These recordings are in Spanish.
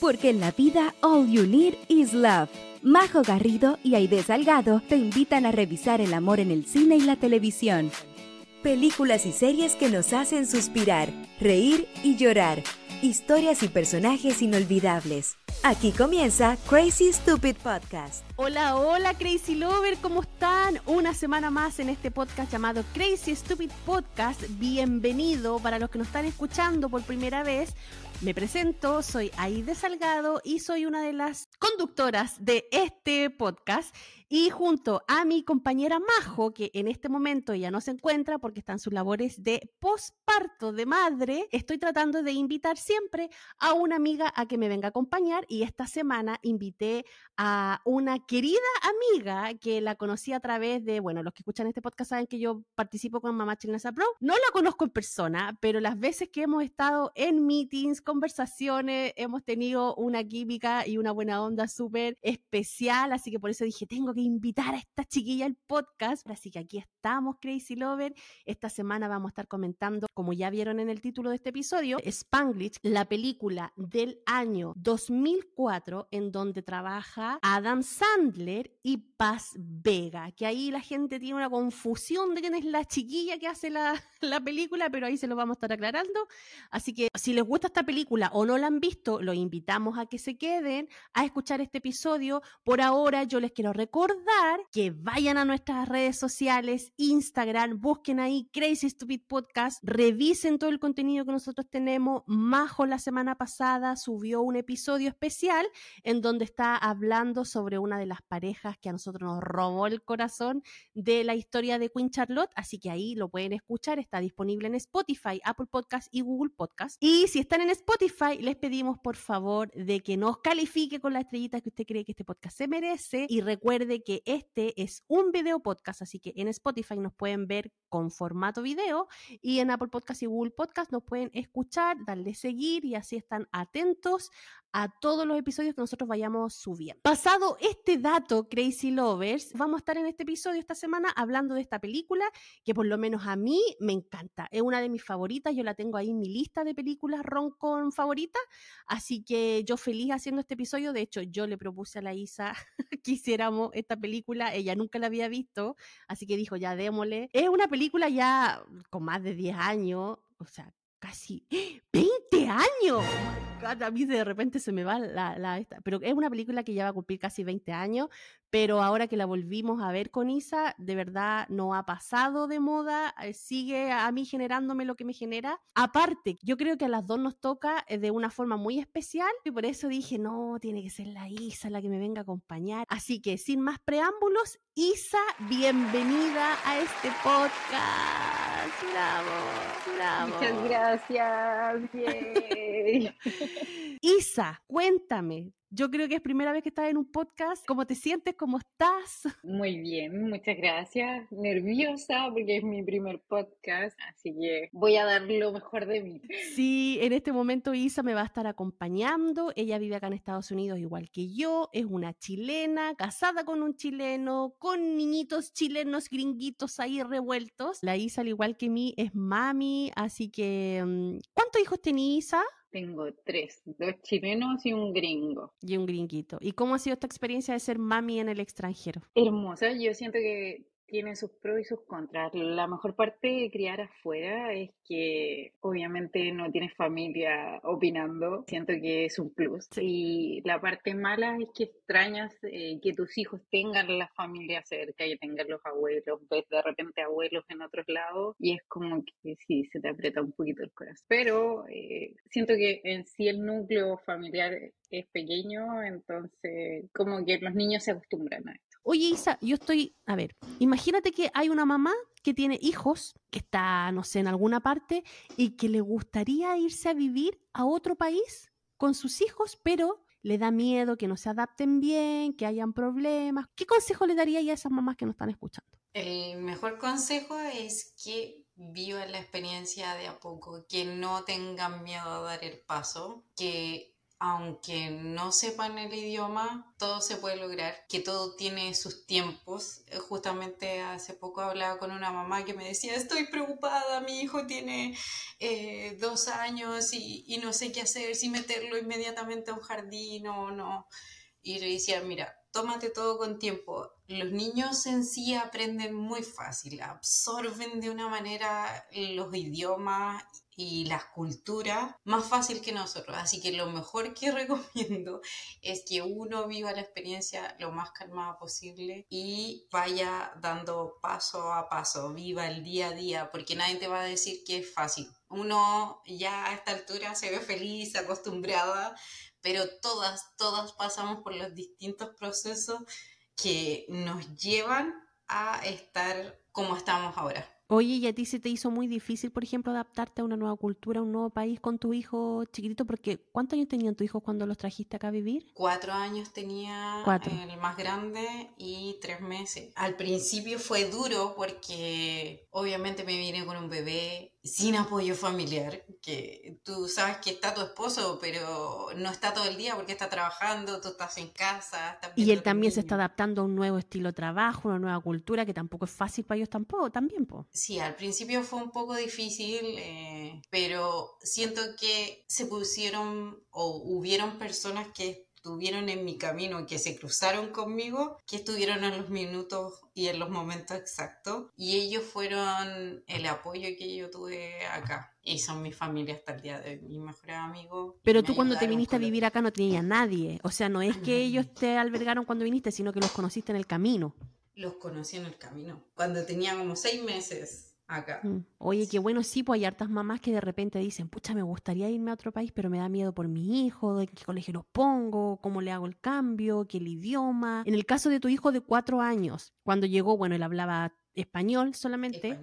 porque en la vida all you need is love. Majo Garrido y Aide Salgado te invitan a revisar el amor en el cine y la televisión. Películas y series que nos hacen suspirar, reír y llorar. Historias y personajes inolvidables. Aquí comienza Crazy Stupid Podcast. Hola, hola Crazy Lover, ¿cómo están? Una semana más en este podcast llamado Crazy Stupid Podcast. Bienvenido para los que nos están escuchando por primera vez. Me presento, soy Aide Salgado y soy una de las conductoras de este podcast. Y junto a mi compañera Majo, que en este momento ya no se encuentra porque están sus labores de posparto de madre, estoy tratando de invitar siempre a una amiga a que me venga a acompañar. Y esta semana invité a una querida amiga que la conocí a través de, bueno, los que escuchan este podcast saben que yo participo con Mamá Chilena Pro. No la conozco en persona, pero las veces que hemos estado en meetings, conversaciones, hemos tenido una química y una buena onda súper especial, así que por eso dije, tengo que invitar a esta chiquilla al podcast, así que aquí estamos, Crazy Lover. Esta semana vamos a estar comentando, como ya vieron en el título de este episodio, Spanglish, la película del año 2004 en donde trabaja Adam Sandler y Paz Vega, que ahí la gente tiene una confusión de quién es la chiquilla que hace la, la película, pero ahí se lo vamos a estar aclarando. Así que si les gusta esta película o no la han visto, los invitamos a que se queden a escuchar este episodio. Por ahora yo les quiero recordar que vayan a nuestras redes sociales, Instagram, busquen ahí Crazy Stupid Podcast, revisen todo el contenido que nosotros tenemos. Majo la semana pasada subió un episodio especial en donde está hablando sobre una de las parejas que a nosotros nos robó el corazón de la historia de Queen Charlotte, así que ahí lo pueden escuchar, está disponible en Spotify, Apple Podcast y Google Podcast. Y si están en Spotify, les pedimos por favor de que nos califique con la estrellita que usted cree que este podcast se merece y recuerde que este es un video podcast, así que en Spotify nos pueden ver con formato video y en Apple Podcast y Google Podcast nos pueden escuchar, darle seguir y así están atentos a todos los episodios que nosotros vayamos subiendo. Pasado este dato, Crazy Lovers, vamos a estar en este episodio esta semana hablando de esta película que por lo menos a mí me encanta. Es una de mis favoritas, yo la tengo ahí en mi lista de películas roncon favoritas, así que yo feliz haciendo este episodio. De hecho, yo le propuse a la Isa que hiciéramos esta película, ella nunca la había visto, así que dijo, ya démosle. Es una película ya con más de 10 años, o sea, casi 20 años. a mí de repente se me va la, la esta, pero es una película que ya va a cumplir casi 20 años, pero ahora que la volvimos a ver con Isa, de verdad no ha pasado de moda, eh, sigue a mí generándome lo que me genera. Aparte, yo creo que a las dos nos toca eh, de una forma muy especial y por eso dije, no, tiene que ser la Isa la que me venga a acompañar. Así que sin más preámbulos, Isa, bienvenida a este podcast. Bravo, bravo. Muchas gracias. Isa, cuéntame, yo creo que es primera vez que estás en un podcast. ¿Cómo te sientes? ¿Cómo estás? Muy bien, muchas gracias. Nerviosa porque es mi primer podcast, así que voy a dar lo mejor de mí. Sí, en este momento Isa me va a estar acompañando. Ella vive acá en Estados Unidos igual que yo. Es una chilena, casada con un chileno, con niñitos chilenos gringuitos ahí revueltos. La Isa, al igual que mí, es mami, así que... Mm, ¿Cuántos hijos tiene Isa? Tengo tres, dos chilenos y un gringo. Y un gringuito. ¿Y cómo ha sido esta experiencia de ser mami en el extranjero? Hermosa, yo siento que tiene sus pros y sus contras. La mejor parte de criar afuera es que obviamente no tienes familia opinando, siento que es un plus. Y la parte mala es que extrañas eh, que tus hijos tengan la familia cerca, que tengan los abuelos, ves de repente abuelos en otros lados y es como que sí, se te aprieta un poquito el corazón. Pero eh, siento que en sí el núcleo familiar es pequeño, entonces como que los niños se acostumbran a esto. Oye, Isa, yo estoy, a ver, imagínate que hay una mamá que tiene hijos, que está, no sé, en alguna parte, y que le gustaría irse a vivir a otro país con sus hijos, pero le da miedo que no se adapten bien, que hayan problemas. ¿Qué consejo le daría a esas mamás que nos están escuchando? El mejor consejo es que vivan la experiencia de a poco, que no tengan miedo a dar el paso, que aunque no sepan el idioma, todo se puede lograr, que todo tiene sus tiempos. Eh, justamente hace poco hablaba con una mamá que me decía, estoy preocupada, mi hijo tiene eh, dos años y, y, no sé qué hacer, si meterlo inmediatamente a un jardín o no. Y le decía, mira, tómate todo con tiempo. Los niños en sí aprenden muy fácil, absorben de una manera los idiomas y las culturas más fácil que nosotros. Así que lo mejor que recomiendo es que uno viva la experiencia lo más calmada posible y vaya dando paso a paso, viva el día a día, porque nadie te va a decir que es fácil. Uno ya a esta altura se ve feliz, acostumbrada pero todas, todas pasamos por los distintos procesos que nos llevan a estar como estamos ahora. Oye, ¿y a ti se te hizo muy difícil, por ejemplo, adaptarte a una nueva cultura, a un nuevo país con tu hijo chiquitito? Porque ¿cuántos años tenían tus hijos cuando los trajiste acá a vivir? Cuatro años tenía el más grande y tres meses. Al principio fue duro porque obviamente me vine con un bebé sin apoyo familiar, que tú sabes que está tu esposo, pero no está todo el día porque está trabajando, tú estás en casa. y él también se está adaptando a un nuevo estilo de trabajo, una nueva cultura, que tampoco es fácil para ellos tampoco, también. Po. Sí, al principio fue un poco difícil, eh, pero siento que se pusieron o hubieron personas que estuvieron en mi camino, que se cruzaron conmigo, que estuvieron en los minutos y en los momentos exactos. Y ellos fueron el apoyo que yo tuve acá. Y son mi familia hasta el día de hoy, mis mejores amigos. Pero tú cuando te viniste a vivir acá no tenías nadie. O sea, no es que ellos te albergaron cuando viniste, sino que los conociste en el camino. Los conocí en el camino. Cuando tenía como seis meses acá. Mm. Oye, qué bueno, sí, pues hay hartas mamás que de repente dicen, pucha, me gustaría irme a otro país, pero me da miedo por mi hijo, de qué colegio los pongo, cómo le hago el cambio, qué el idioma. En el caso de tu hijo de cuatro años, cuando llegó, bueno, él hablaba español solamente.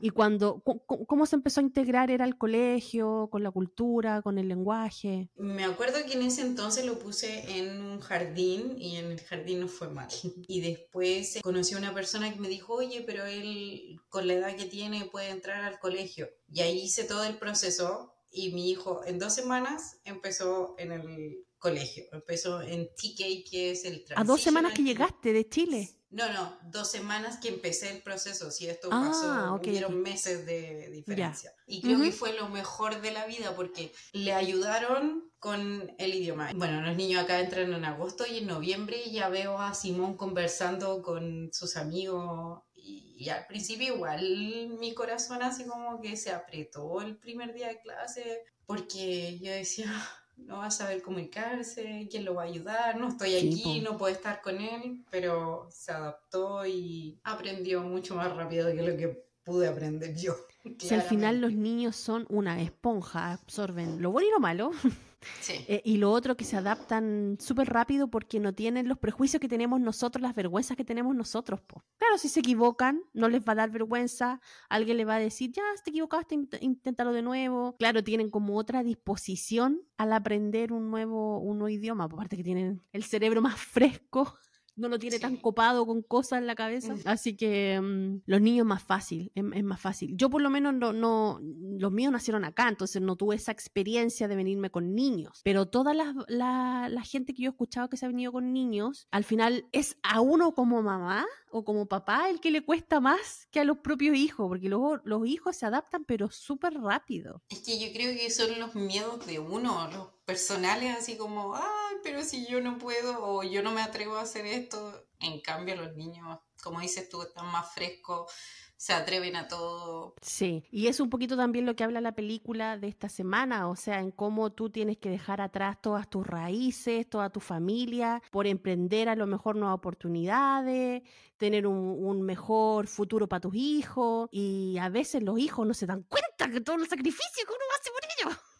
Y cuando, ¿cómo se empezó a integrar? ¿Era el colegio, con la cultura, con el lenguaje? Me acuerdo que en ese entonces lo puse en un jardín y en el jardín no fue mal. Y después conocí a una persona que me dijo, oye, pero él con la edad que tiene puede entrar al colegio. Y ahí hice todo el proceso y mi hijo en dos semanas empezó en el colegio, empezó en TK, que es el ¿A dos semanas que llegaste de Chile? No, no, dos semanas que empecé el proceso. Si esto ah, pasó, hubieron meses de diferencia. Y creo que fue lo mejor de la vida porque le ayudaron con el idioma. Bueno, los niños acá entran en agosto y en noviembre ya veo a Simón conversando con sus amigos. Y, y al principio igual mi corazón así como que se apretó el primer día de clase porque yo decía no va a saber comunicarse, quién lo va a ayudar, no estoy aquí, no puedo estar con él, pero se adaptó y aprendió mucho más rápido que lo que pude aprender yo. Si al final los niños son una esponja, absorben lo bueno y lo malo. Eh, y lo otro que se adaptan súper rápido porque no tienen los prejuicios que tenemos nosotros, las vergüenzas que tenemos nosotros. Claro, si se equivocan, no les va a dar vergüenza, alguien le va a decir, ya, te equivocaste, inténtalo de nuevo. Claro, tienen como otra disposición al aprender un nuevo, un nuevo idioma, aparte que tienen el cerebro más fresco no lo tiene tan copado con cosas en la cabeza. Así que mm, los niños más fácil, es, más fácil. Yo por lo menos no, no, los míos nacieron acá, entonces no tuve esa experiencia de venirme con niños. Pero toda la, la, gente que yo he escuchado que se ha venido con niños, al final es a uno como mamá o como papá el que le cuesta más que a los propios hijos, porque luego los hijos se adaptan pero súper rápido. Es que yo creo que son los miedos de uno, los personales, así como, ay, pero si yo no puedo o yo no me atrevo a hacer esto. En cambio, los niños, como dices tú, están más frescos, se atreven a todo. Sí, y es un poquito también lo que habla la película de esta semana, o sea, en cómo tú tienes que dejar atrás todas tus raíces, toda tu familia, por emprender a lo mejor nuevas oportunidades, tener un, mejor futuro para tus hijos, y a veces los hijos no se dan cuenta que todo el sacrificio que uno hace por ellos.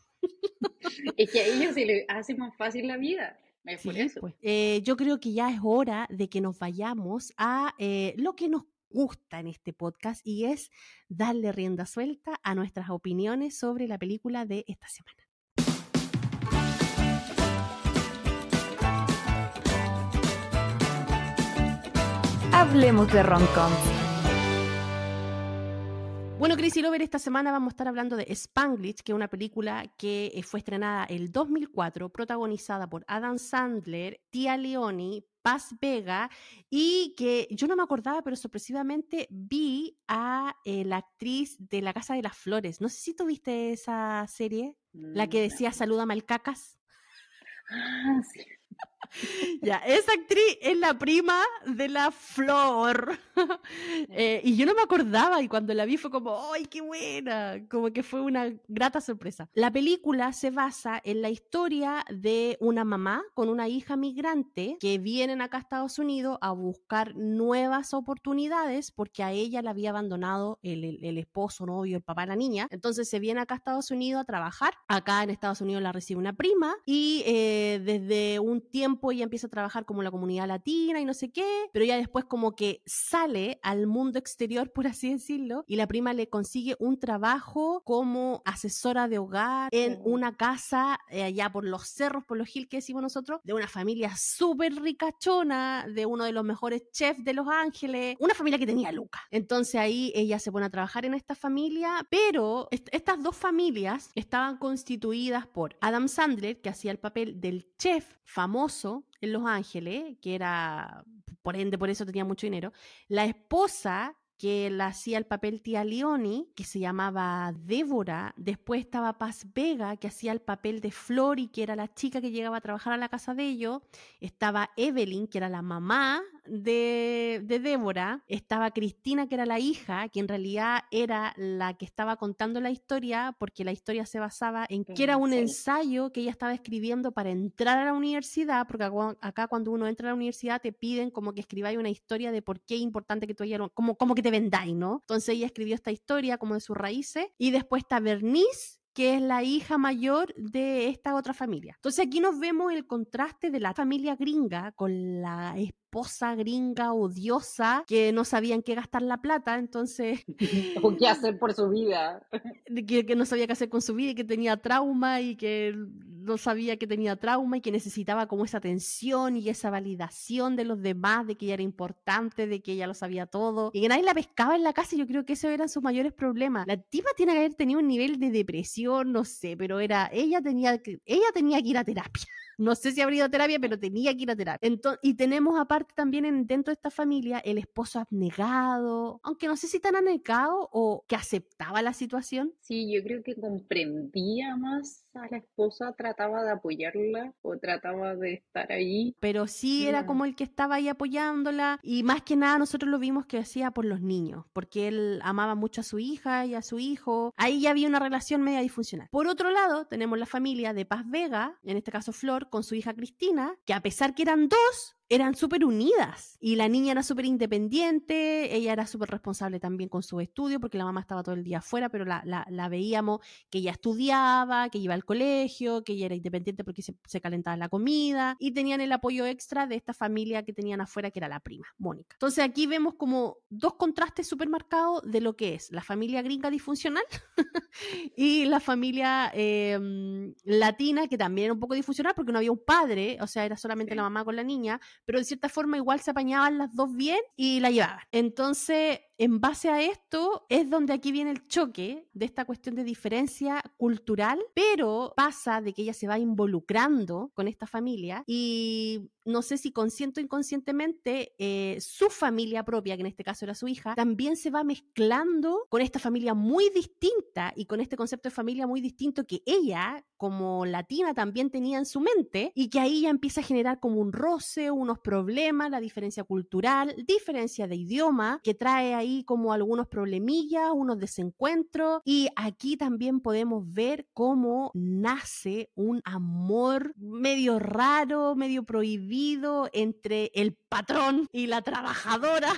Es que a ellos se les hace más fácil la vida. Pues. Eh, yo creo que ya es hora de que nos vayamos a eh, lo que nos gusta en este podcast y es darle rienda suelta a nuestras opiniones sobre la película de esta semana. Hablemos de rom Bueno, Crazy Lover, esta semana vamos a estar hablando de Spanglish, que es una película que eh, fue estrenada el 2004, protagonizada por Adam Sandler, Tia Leoni, Paz Vega y que yo no me acordaba, pero sorpresivamente vi a eh, la actriz de La Casa de las Flores. No sé si tuviste esa serie, la que mm, decía Saluda Malcacas. Ah, sí. ya, esa actriz es la prima de la Flor. Eh, y yo no me acordaba y cuando la vi fue como, ¡ay, qué buena! Como que fue una grata sorpresa. La película se basa en la historia de una mamá con una hija migrante que vienen acá a Estados Unidos a buscar nuevas oportunidades porque a ella la había abandonado el, el, esposo, novio, el papá de la niña. Entonces se viene acá a Estados Unidos a trabajar. Acá en Estados Unidos la recibe una prima y eh, desde un tiempo ella empieza a trabajar como la comunidad latina y no sé qué, pero ya después como que sale al mundo exterior, por así decirlo, y la prima le consigue un trabajo como asesora de hogar en una casa eh, allá por los cerros, por los hills que decimos nosotros, de una familia súper ricachona, de uno de los mejores chefs de Los Ángeles, una familia que tenía Luca. Entonces ahí ella se pone a trabajar en esta familia, pero estas dos familias estaban constituidas por Adam Sandler, que hacía el papel del chef famoso en Los Ángeles, que era, por ende, por eso tenía mucho dinero, la esposa que la hacía el papel tía Leoni, que se llamaba Débora. Después estaba Paz Vega, que hacía el papel de Flori, que era la chica que llegaba a trabajar a la casa de ellos. Estaba Evelyn, que era la mamá de, Débora. Estaba Cristina, que era la hija, que en realidad era la que estaba contando la historia, porque la historia se basaba en que era un ensayo que ella estaba escribiendo para entrar a la universidad, porque acá cuando uno entra a la universidad te piden como que escribáis una historia de por qué es importante que tú hayas, como, como que te vendáis, ¿no? Entonces ella escribió esta historia como de sus raíces, y después está Bernice, que es la hija mayor de esta otra familia. Entonces aquí nos vemos el contraste de la familia gringa con la esposa gringa odiosa que no sabían qué gastar la plata, entonces... o qué hacer por su vida. Que, que, no sabía qué hacer con su vida y que tenía trauma y que no sabía que tenía trauma y que necesitaba como esa atención y esa validación de los demás, de que ella era importante, de que ella lo sabía todo y que nadie la pescaba en la casa. Y yo creo que esos eran sus mayores problemas. La tipa tiene que haber tenido un nivel de depresión, no sé, pero era, ella tenía que, ella tenía que ir a terapia. No sé si habría ido a terapia, pero tenía que ir a terapia. Entonces, y tenemos aparte también en, dentro de esta familia el esposo abnegado, aunque no sé si tan abnegado o que aceptaba la situación. Sí, yo creo que comprendía más la esposa, trataba de apoyarla o trataba de estar ahí. Pero sí era como el que estaba ahí apoyándola y más que nada nosotros lo vimos que hacía por los niños, porque él amaba mucho a su hija y a su hijo. Ahí ya había una relación media disfuncional. Por otro lado, tenemos la familia de Paz Vega, en este caso Flor, con su hija Cristina, que a pesar que eran dos, eran súper unidas y la niña era súper independiente, ella era súper responsable también con su estudio porque la mamá estaba todo el día afuera, pero la, la, veíamos que ella estudiaba, que iba al colegio, que ella era independiente porque se, se, calentaba la comida y tenían el apoyo extra de esta familia que tenían afuera que era la prima, Mónica. Entonces aquí vemos como dos contrastes súper marcados de lo que es la familia gringa disfuncional y la familia em, latina que también era un poco disfuncional porque no había un padre, o sea, era solamente la mamá con la niña, pero de cierta forma igual se apañaban las dos bien y la llevaban. Entonces, en base a esto es donde aquí viene el choque de esta cuestión de diferencia cultural, pero pasa de que ella se va involucrando con esta familia y no sé si consciente o inconscientemente, eh, su familia propia, que en este caso era su hija, también se va mezclando con esta familia muy distinta y con este concepto de familia muy distinto que ella, como latina, también tenía en su mente y que ahí ya empieza a generar como un roce, unos problemas, la diferencia cultural, diferencia de idioma, que trae ahí como algunos problemillas, unos desencuentros y aquí también podemos ver cómo nace un amor medio raro, medio prohibido entre el patrón y la trabajadora.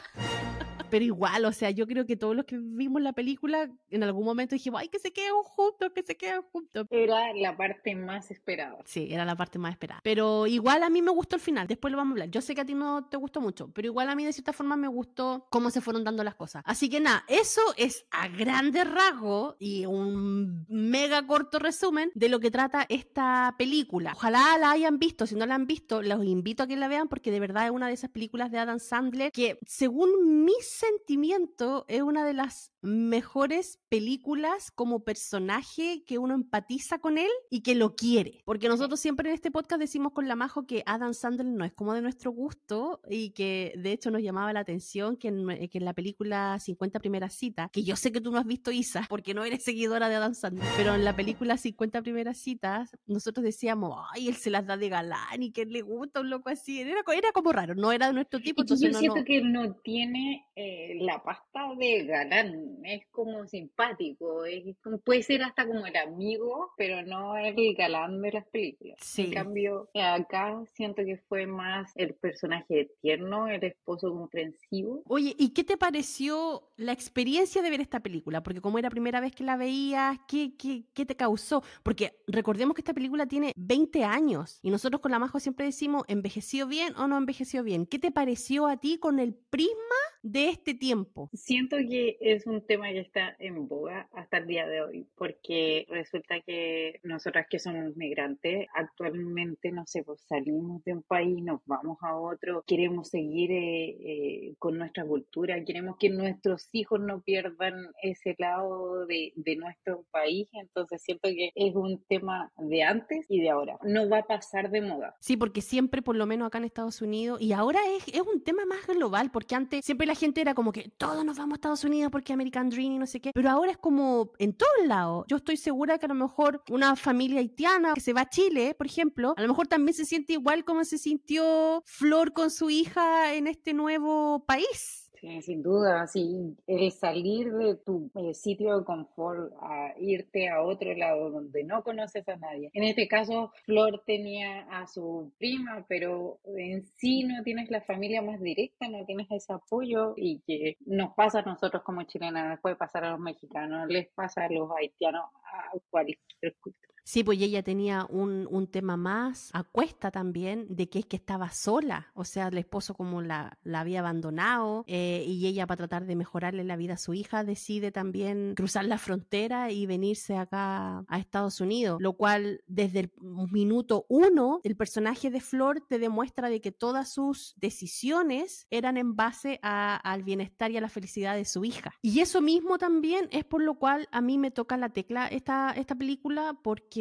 Pero igual, o sea, yo creo que todos los que vimos la película, en algún momento dijimos, ay, que se queden juntos, que se queden juntos. Era la parte más esperada. Sí, era la parte más esperada. Pero igual a mí me gustó el final, después lo vamos a hablar. Yo sé que a ti no te gustó mucho, pero igual a mí de cierta forma me gustó cómo se fueron dando las cosas. Así que nada, eso es a grandes rasgos y un mega corto resumen de lo que trata esta película. Ojalá la hayan visto, si no la han visto, los invito a que la vean porque de verdad es una de esas películas de Adam Sandler que según mis sentimiento es una de las mejores películas como personaje que uno empatiza con él y que lo quiere. Porque nosotros siempre en este podcast decimos con la Majo que Adam Sandler no es como de nuestro gusto y que de hecho nos llamaba la atención que en, que en la película 50 primeras citas, que yo sé que tú no has visto Isa porque no eres seguidora de Adam Sandler, pero en la película 50 primeras citas nosotros decíamos, ay, él se las da de galán y que le gusta un loco así. Era, era como raro, no era de nuestro tipo. Entonces yo siento que no tiene eh, la pasta de galán es como simpático, es, puede ser hasta como el amigo, pero no el galán de las películas. En cambio, acá siento que fue más el personaje tierno, el esposo comprensivo. Oye, ¿y qué te pareció la experiencia de ver esta película? Porque como era primera vez que la veías, ¿qué, qué, qué te causó? Porque recordemos que esta película tiene 20 años y nosotros con la Majo siempre decimos, ¿envejeció bien o no envejeció bien? ¿Qué te pareció a ti con el prisma de este tiempo? Siento que es un tema que está en boga hasta el día de hoy, porque resulta que nosotras que somos migrantes, actualmente, no sé, pues salimos de un país, nos vamos a otro, queremos seguir eh, eh, con nuestra cultura, queremos que nuestros hijos no pierdan ese lado de, de nuestro país, entonces siento que es un tema de antes y de ahora, no va a pasar de moda. Sí, porque siempre, por lo menos acá en Estados Unidos, y ahora es, es un tema más global, porque antes siempre la gente era como que todos nos vamos a Estados Unidos porque American Dream y no sé qué, pero ahora es como en todos lados. Yo estoy segura que a lo mejor una familia haitiana que se va a Chile, por ejemplo, a lo mejor también se siente igual como se sintió Flor con su hija en este nuevo país. Sí, sin duda, sí, el salir de tu eh, sitio de confort a irte a otro lado donde no conoces a nadie. En este caso, Flor tenía a su prima, pero en sí no tienes la familia más directa, no tienes ese apoyo y que nos pasa a nosotros como chilenas, puede pasar a los mexicanos, les pasa a los haitianos, a cualquier cultura. Sí, pues ella tenía un, un, tema más a cuesta también de que es que estaba sola, o sea, el esposo como la, la había abandonado eh, y ella para tratar de mejorarle la vida a su hija decide también cruzar la frontera y venirse acá a Estados Unidos, lo cual desde el minuto uno el personaje de Flor te demuestra de que todas sus decisiones eran en base a, al bienestar y a la felicidad de su hija. Y eso mismo también es por lo cual a mí me toca la tecla esta, esta película porque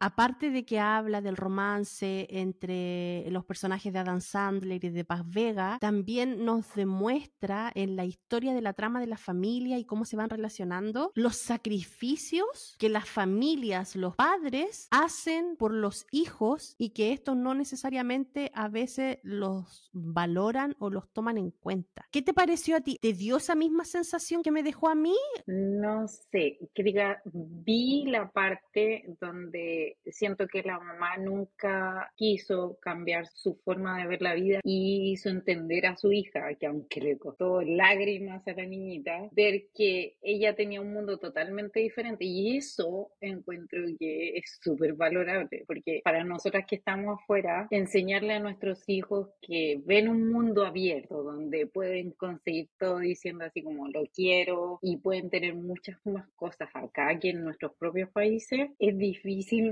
aparte de que habla del romance entre los personajes de Adam Sandler y de Paz Vega, también nos demuestra en la historia de la trama de la familia y cómo se van relacionando los sacrificios que las familias, los padres, hacen por los hijos y que estos no necesariamente a veces los valoran o los toman en cuenta. ¿Qué te pareció a ti? ¿Te dio esa misma sensación que me dejó a mí? No sé, que diga, vi la parte donde siento que la mamá nunca quiso cambiar su forma de ver la vida y hizo entender a su hija que aunque le costó lágrimas a la niñita, ver que ella tenía un mundo totalmente diferente. Y eso encuentro que es súper valorable porque para nosotras que estamos afuera, enseñarle a nuestros hijos que ven un mundo abierto donde pueden conseguir todo diciendo así como lo quiero y pueden tener muchas más cosas acá que en nuestros propios países, es difícil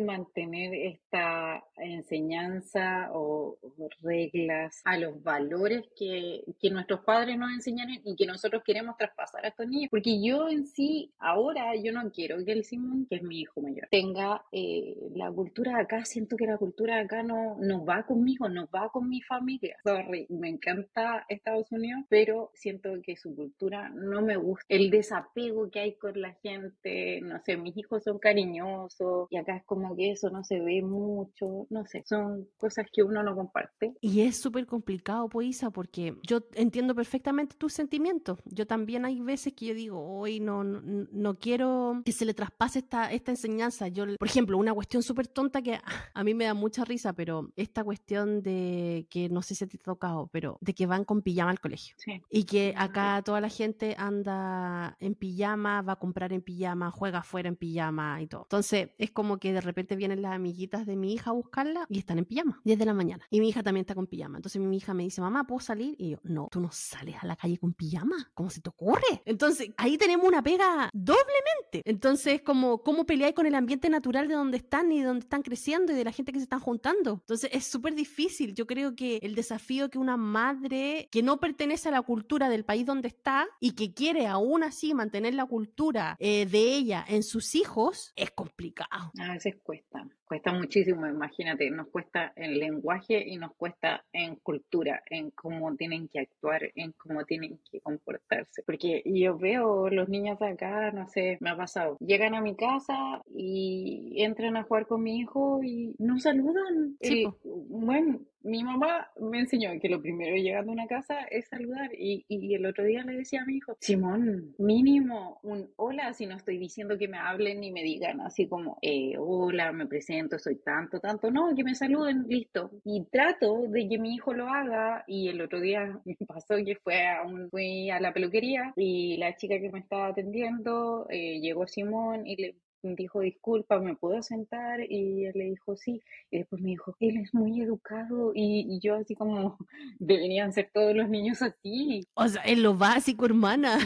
mantener esta enseñanza o, reglas a los valores que, que, nuestros padres nos enseñaron y que nosotros queremos traspasar a estos niños. Porque yo en sí, ahora yo no quiero que el Simón, que es mi hijo mayor, tenga eh, la cultura de acá. Siento que la cultura de acá no, no va conmigo, no va con mi familia. Sorry, me encanta Estados Unidos, pero siento que su cultura no me gusta. El desapego que hay con la gente, no sé, mis hijos son cariñosos, y acá es como que eso no se ve mucho, no sé, son cosas que uno no comparte. Y es súper complicado, Poisa, porque yo entiendo perfectamente tus sentimientos. Yo también hay veces que yo digo, hoy no, no, no, quiero que se le traspase esta, esta enseñanza. Yo, por ejemplo, una cuestión súper tonta que a mí me da mucha risa, pero esta cuestión de que no sé si te ha tocado, pero de que van con pijama al colegio. Y que acá toda la gente anda en pijama, va a comprar en pijama, juega afuera en pijama y todo. Entonces, es como que de repente vienen las amiguitas de mi hija a buscarla y están en pijama, desde la mañana. Y mi hija también está con pijama. Entonces mi hija me dice, mamá, ¿puedo salir? Y yo, no, tú no sales a la calle con pijama. ¿Cómo se te ocurre? Entonces ahí tenemos una pega doblemente. Entonces, como, ¿cómo peleáis con el ambiente natural de donde están y de donde están creciendo y de la gente que se están juntando? Entonces es súper difícil. Yo creo que el desafío que una madre que no pertenece a la cultura del país donde está y que quiere aún así mantener la cultura eh, de ella en sus hijos es complicado. A veces cuesta, cuesta muchísimo, imagínate, nos cuesta en lenguaje y nos cuesta en cultura, en cómo tienen que actuar, en cómo tienen que comportarse. Porque yo veo los niños de acá, no sé, me ha pasado, llegan a mi casa y entran a jugar con mi hijo y no saludan. Sí, bueno, mi mamá me enseñó que lo primero llegando a una casa es saludar y, y, el otro día le decía a mi hijo, Simón, mínimo un hola si no estoy diciendo que me hablen y me digan así como, eh, hola, me presento, soy tanto, tanto, no, que me saluden, listo. Y trato de que mi hijo lo haga y el otro día me pasó que fue a, un, fui a la peluquería y la chica que me estaba atendiendo eh, llegó Simón y le dijo, disculpa, ¿me puedo sentar? Y él le dijo, sí. Y después me dijo, él es muy educado. Y, yo así como, deberían ser todos los niños así. O sea, en lo básico, hermana.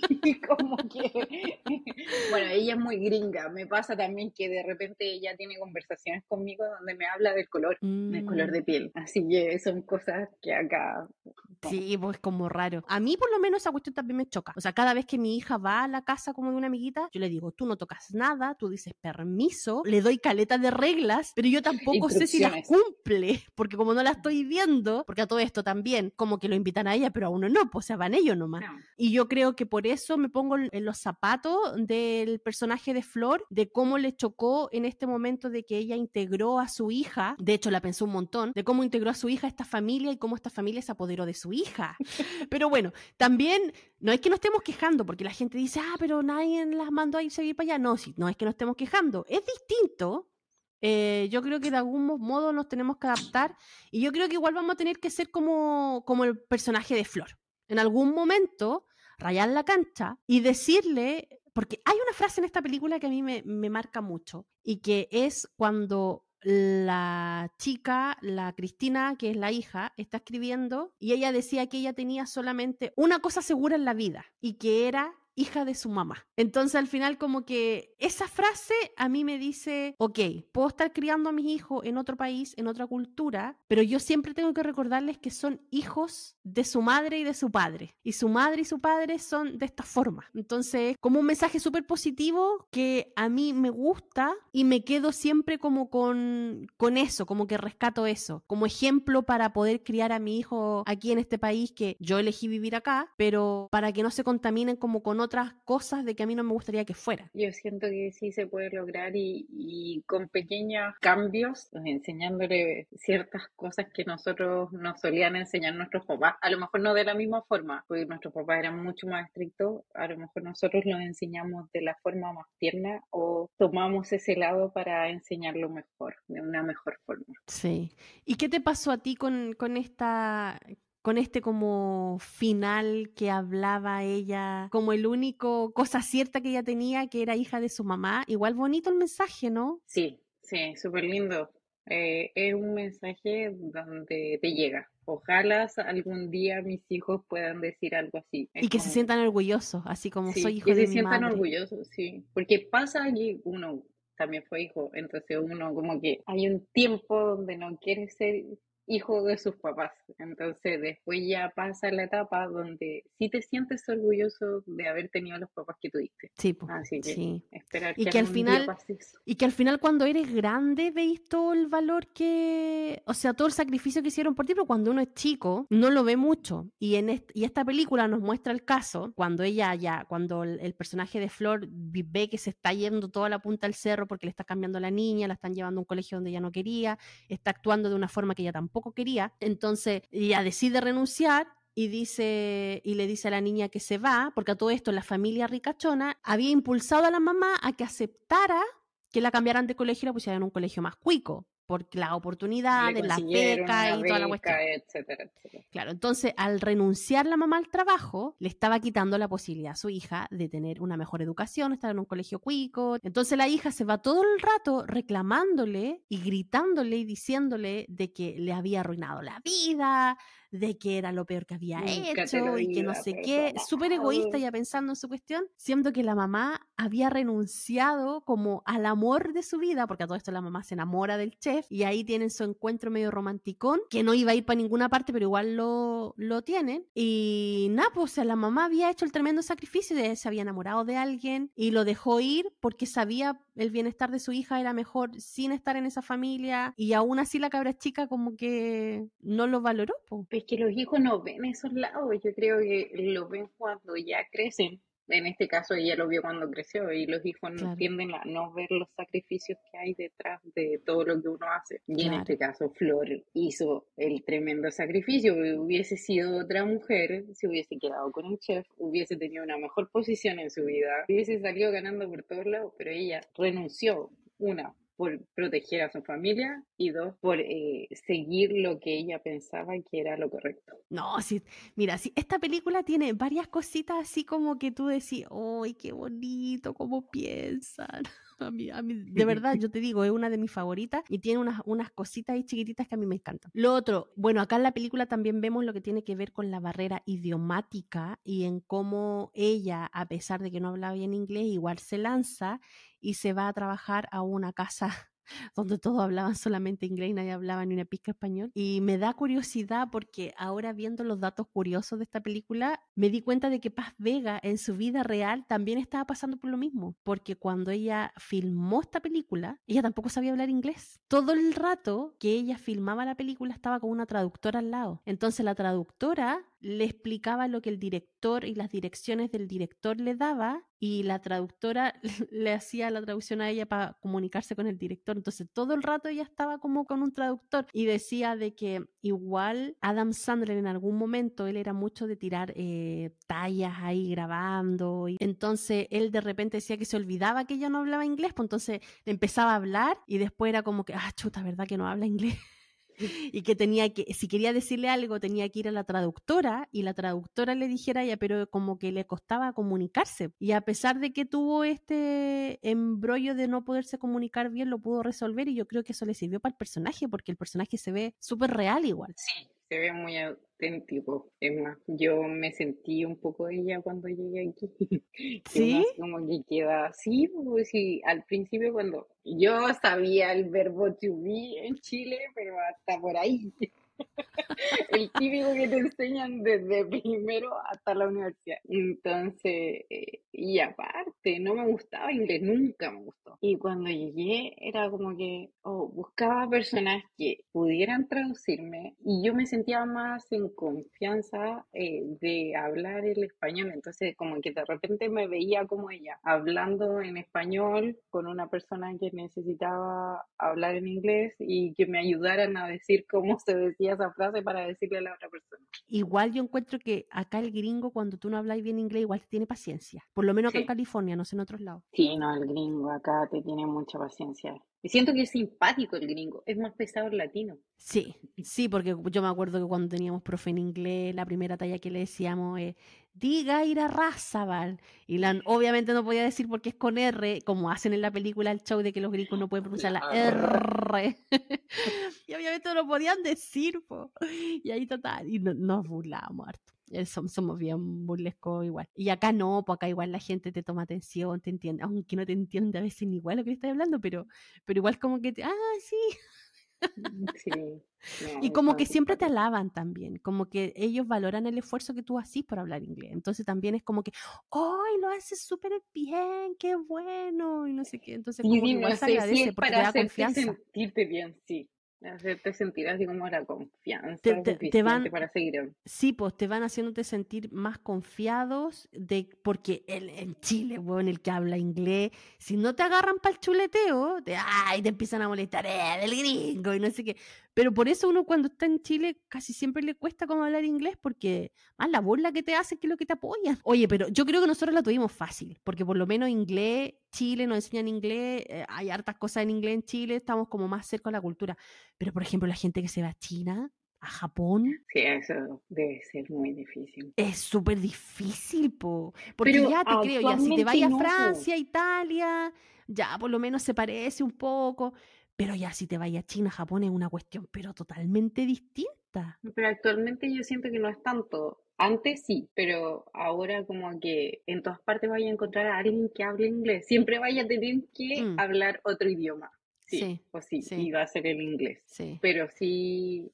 como que, bueno, ella es muy gringa. Me pasa también que de repente ella tiene conversaciones conmigo donde me habla del color, del color mm. de piel. Así que son cosas que acá... Sí, pues como raro. A mí por lo menos esa cuestión también me choca. O sea, cada vez que mi hija va a la casa como de una amiguita, yo le digo, tú no tocas nada, tú dices permiso, le doy caleta de reglas, pero yo tampoco sé si las cumple, porque como no la estoy viendo, porque a todo esto también, como que lo invitan a ella, pero a uno no, pues se van ellos nomás. Y yo creo que por eso me pongo en los zapatos del personaje de Flor, de cómo le chocó en este momento de que ella integró a su hija, de hecho la pensó un montón, de cómo integró a su hija a esta familia y cómo esta familia se apoderó de su hija. Pero bueno, también no es que nos estemos quejando, porque la gente dice, ah, pero nadie las mandó a irse a ir para allá. No, sí, no es que nos estemos quejando, es distinto. Eh, yo creo que de algún modo nos tenemos que adaptar y yo creo que igual vamos a tener que ser como, como el personaje de Flor. En algún momento rayar la cancha y decirle, porque hay una frase en esta película que a mí me, me marca mucho y que es cuando la chica, la Cristina, que es la hija, está escribiendo y ella decía que ella tenía solamente una cosa segura en la vida y que era hija de su mamá. Entonces al final como que esa frase a mí me dice, ok, puedo estar criando a mis hijos en otro país, en otra cultura, pero yo siempre tengo que recordarles que son hijos de su madre y de su padre. Y su madre y su padre son de esta forma. Entonces como un mensaje súper positivo que a mí me gusta y me quedo siempre como con, con eso, como que rescato eso, como ejemplo para poder criar a mi hijo aquí en este país que yo elegí vivir acá, pero para que no se contaminen como con otras cosas de que a mí no me gustaría que fuera. Yo siento que sí se puede lograr y, con pequeños cambios, pues, enseñándole ciertas cosas que nosotros nos solían enseñar nuestros papás, a lo mejor no de la misma forma, porque nuestros papás eran mucho más estrictos, a lo mejor nosotros los enseñamos de la forma más tierna o tomamos ese lado para enseñarlo mejor, de una mejor forma. Sí. ¿Y qué te pasó a ti con, con esta con este como final que hablaba ella, como el único cosa cierta que ella tenía, que era hija de su mamá. Igual bonito el mensaje, ¿no? Sí, sí, súper lindo. Eh, es un mensaje donde te llega. Ojalá algún día mis hijos puedan decir algo así. y que se sientan orgullosos, así como soy hijo de mi Que se sientan orgullosos, sí. Porque pasa que uno también fue hijo, entonces uno como que hay un tiempo donde no quiere ser hijo de sus papás. Entonces después ya pasa la etapa donde sí te sientes orgulloso de haber tenido los papás que tuviste. Sí, pues, Así que sí. esperar y que, al final y que al final cuando eres grande veis todo el valor que, o sea, todo el sacrificio que hicieron por ti, pero cuando uno es chico no lo ve mucho. Y en y esta película nos muestra el caso cuando ella ya, cuando el, personaje de Flor ve que se está yendo toda la punta del cerro porque le está cambiando a la niña, la están llevando a un colegio donde ella no quería, está actuando de una forma que ella tampoco quería. Entonces ella decide renunciar y dice y le dice a la niña que se va, porque a todo esto la familia ricachona había impulsado a la mamá a que aceptara que la cambiaran de colegio y la pusieran en un colegio más cuico por la oportunidad, de la beca y toda la cuestión. Etcétera, etcétera. Claro, entonces al renunciar la mamá al trabajo, le estaba quitando la posibilidad a su hija de tener una mejor educación, estar en un colegio cuico. Entonces la hija se va todo el rato reclamándole y gritándole y diciéndole de que le había arruinado la vida, de que era lo peor que había hecho y que no sé qué, súper egoísta ya pensando en su cuestión, siendo que la mamá había renunciado como al amor de su vida, porque a todo esto la mamá se enamora del chef y ahí tienen su encuentro medio romanticón, que no iba a ir para ninguna parte, pero igual lo, lo tienen. Y nada, pues la mamá había hecho el tremendo sacrificio de se había enamorado de alguien y lo dejó ir porque sabía el bienestar de su hija era mejor sin estar en esa familia y aún así la cabra chica como que no lo valoró. Es que los hijos no ven esos lados, yo creo que lo ven cuando ya crecen. En este caso ella lo vio cuando creció y los hijos no tienden a no ver los sacrificios que hay detrás de todo lo que uno hace. Y en este caso Flor hizo el tremendo sacrificio. Hubiese sido otra mujer, si hubiese quedado con un chef, hubiese tenido una mejor posición en su vida, hubiese salido ganando por todos lados, pero ella renunció una por proteger a su familia y dos, por eh, seguir lo que ella pensaba que era lo correcto. No, sí, mira, sí, esta película tiene varias cositas así como que tú decís, ¡ay, qué bonito! ¿Cómo piensan? A mí, a mí, de verdad, yo te digo, es una de mis favoritas y tiene unas, unas cositas ahí chiquititas que a mí me encantan. Lo otro, bueno, acá en la película también vemos lo que tiene que ver con la barrera idiomática y en cómo ella, a pesar de que no hablaba bien inglés, igual se lanza y se va a trabajar a una casa donde todos hablaban solamente inglés y nadie hablaba ni una pizca español. Y me da curiosidad porque ahora viendo los datos curiosos de esta película, me di cuenta de que Paz Vega en su vida real también estaba pasando por lo mismo, porque cuando ella filmó esta película, ella tampoco sabía hablar inglés. Todo el rato que ella filmaba la película estaba con una traductora al lado. Entonces la traductora le explicaba lo que el director y las direcciones del director le daba y la traductora le hacía la traducción a ella para comunicarse con el director. Entonces todo el rato ella estaba como con un traductor y decía de que igual Adam Sandler en algún momento él era mucho de tirar eh, tallas ahí grabando y entonces él de repente decía que se olvidaba que ella no hablaba inglés, pues entonces empezaba a hablar y después era como que, ah, chuta, ¿verdad que no habla inglés? y que tenía que, si quería decirle algo, tenía que ir a la traductora y la traductora le dijera ya, pero como que le costaba comunicarse. Y a pesar de que tuvo este embrollo de no poderse comunicar bien, lo pudo resolver y yo creo que eso le sirvió para el personaje, porque el personaje se ve súper real igual. Sí, se ve muy auténtico. Es más, yo me sentí un poco ella cuando llegué aquí. ¿Sí? como que queda así, pues sí, al principio cuando yo sabía el verbo to be en Chile, pero hasta por ahí. El típico que te enseñan desde primero hasta la universidad. Entonces, eh, y aparte, no me gustaba inglés, nunca me gustó. Y cuando llegué, era como que oh, buscaba personas que pudieran traducirme y yo me sentía más en confianza eh, de hablar el español. Entonces, como que de repente me veía como ella, hablando en español con una persona que necesitaba hablar en inglés y que me ayudaran a decir cómo se decía esa frase para decirle a la otra persona. Igual yo encuentro que acá el gringo, cuando tú no hablas bien inglés, igual tiene paciencia. Por lo menos acá en California, no sé en otros lados. Sí, no, el gringo acá te tiene mucha paciencia. Y siento que es simpático el gringo, es más pesado el latino. Sí, sí, porque yo me acuerdo que cuando teníamos profe en inglés, la primera talla que le decíamos es, diga ir a Razabal. Y la, obviamente no podía decir porque es con R, como hacen en la película el show de que los gringos no pueden pronunciar la R. y obviamente no lo podían decir, po. Y ahí total, y nos burlábamos harto. Eh, somos, bien burlescos igual. Y acá no, pues acá igual la gente te toma atención, te entiende, aunque no te entiende a veces ni igual lo que estás hablando, pero, pero igual como que te, ah, sí. Mm, sí. y como que siempre te alaban también, como que ellos valoran el esfuerzo que tú haces por hablar inglés. Entonces también es como que, ¡ay, lo haces súper bien! ¡Qué bueno! Y no sé qué. Entonces, como igual se agradece porque te da confianza. sentirte bien, sí. Hacerte sentir así como la confianza te, van, para seguir. Sí, pues te van haciéndote sentir más confiados de porque el, en Chile, bueno, el que habla inglés, si no te agarran para el chuleteo, te, ay, te empiezan a molestar, eh, del gringo y no sé qué. Pero por eso uno cuando está en Chile casi siempre le cuesta como hablar inglés porque más la burla que te hace que lo que te apoya. Oye, pero yo creo que nosotros la tuvimos fácil, porque por lo menos inglés, Chile nos enseñan inglés, eh, hay hartas cosas en inglés en Chile, estamos como más cerca de la cultura. Pero por ejemplo, la gente que se va a China, a Japón. Sí, eso debe ser muy difícil. Es súper difícil, po. Porque ya te creo, ya si te vayas a Francia, Italia, ya por lo menos se parece un poco. Pero ya si te vayas a China, Japón es una cuestión, pero totalmente distinta. Pero actualmente yo siento que no es tanto. Antes sí, pero ahora como que en todas partes vaya a encontrar a alguien que hable inglés. Siempre vaya a tener que mm. hablar otro idioma. Sí, o sí, sí, y va a ser el inglés. Sí. Pero sí,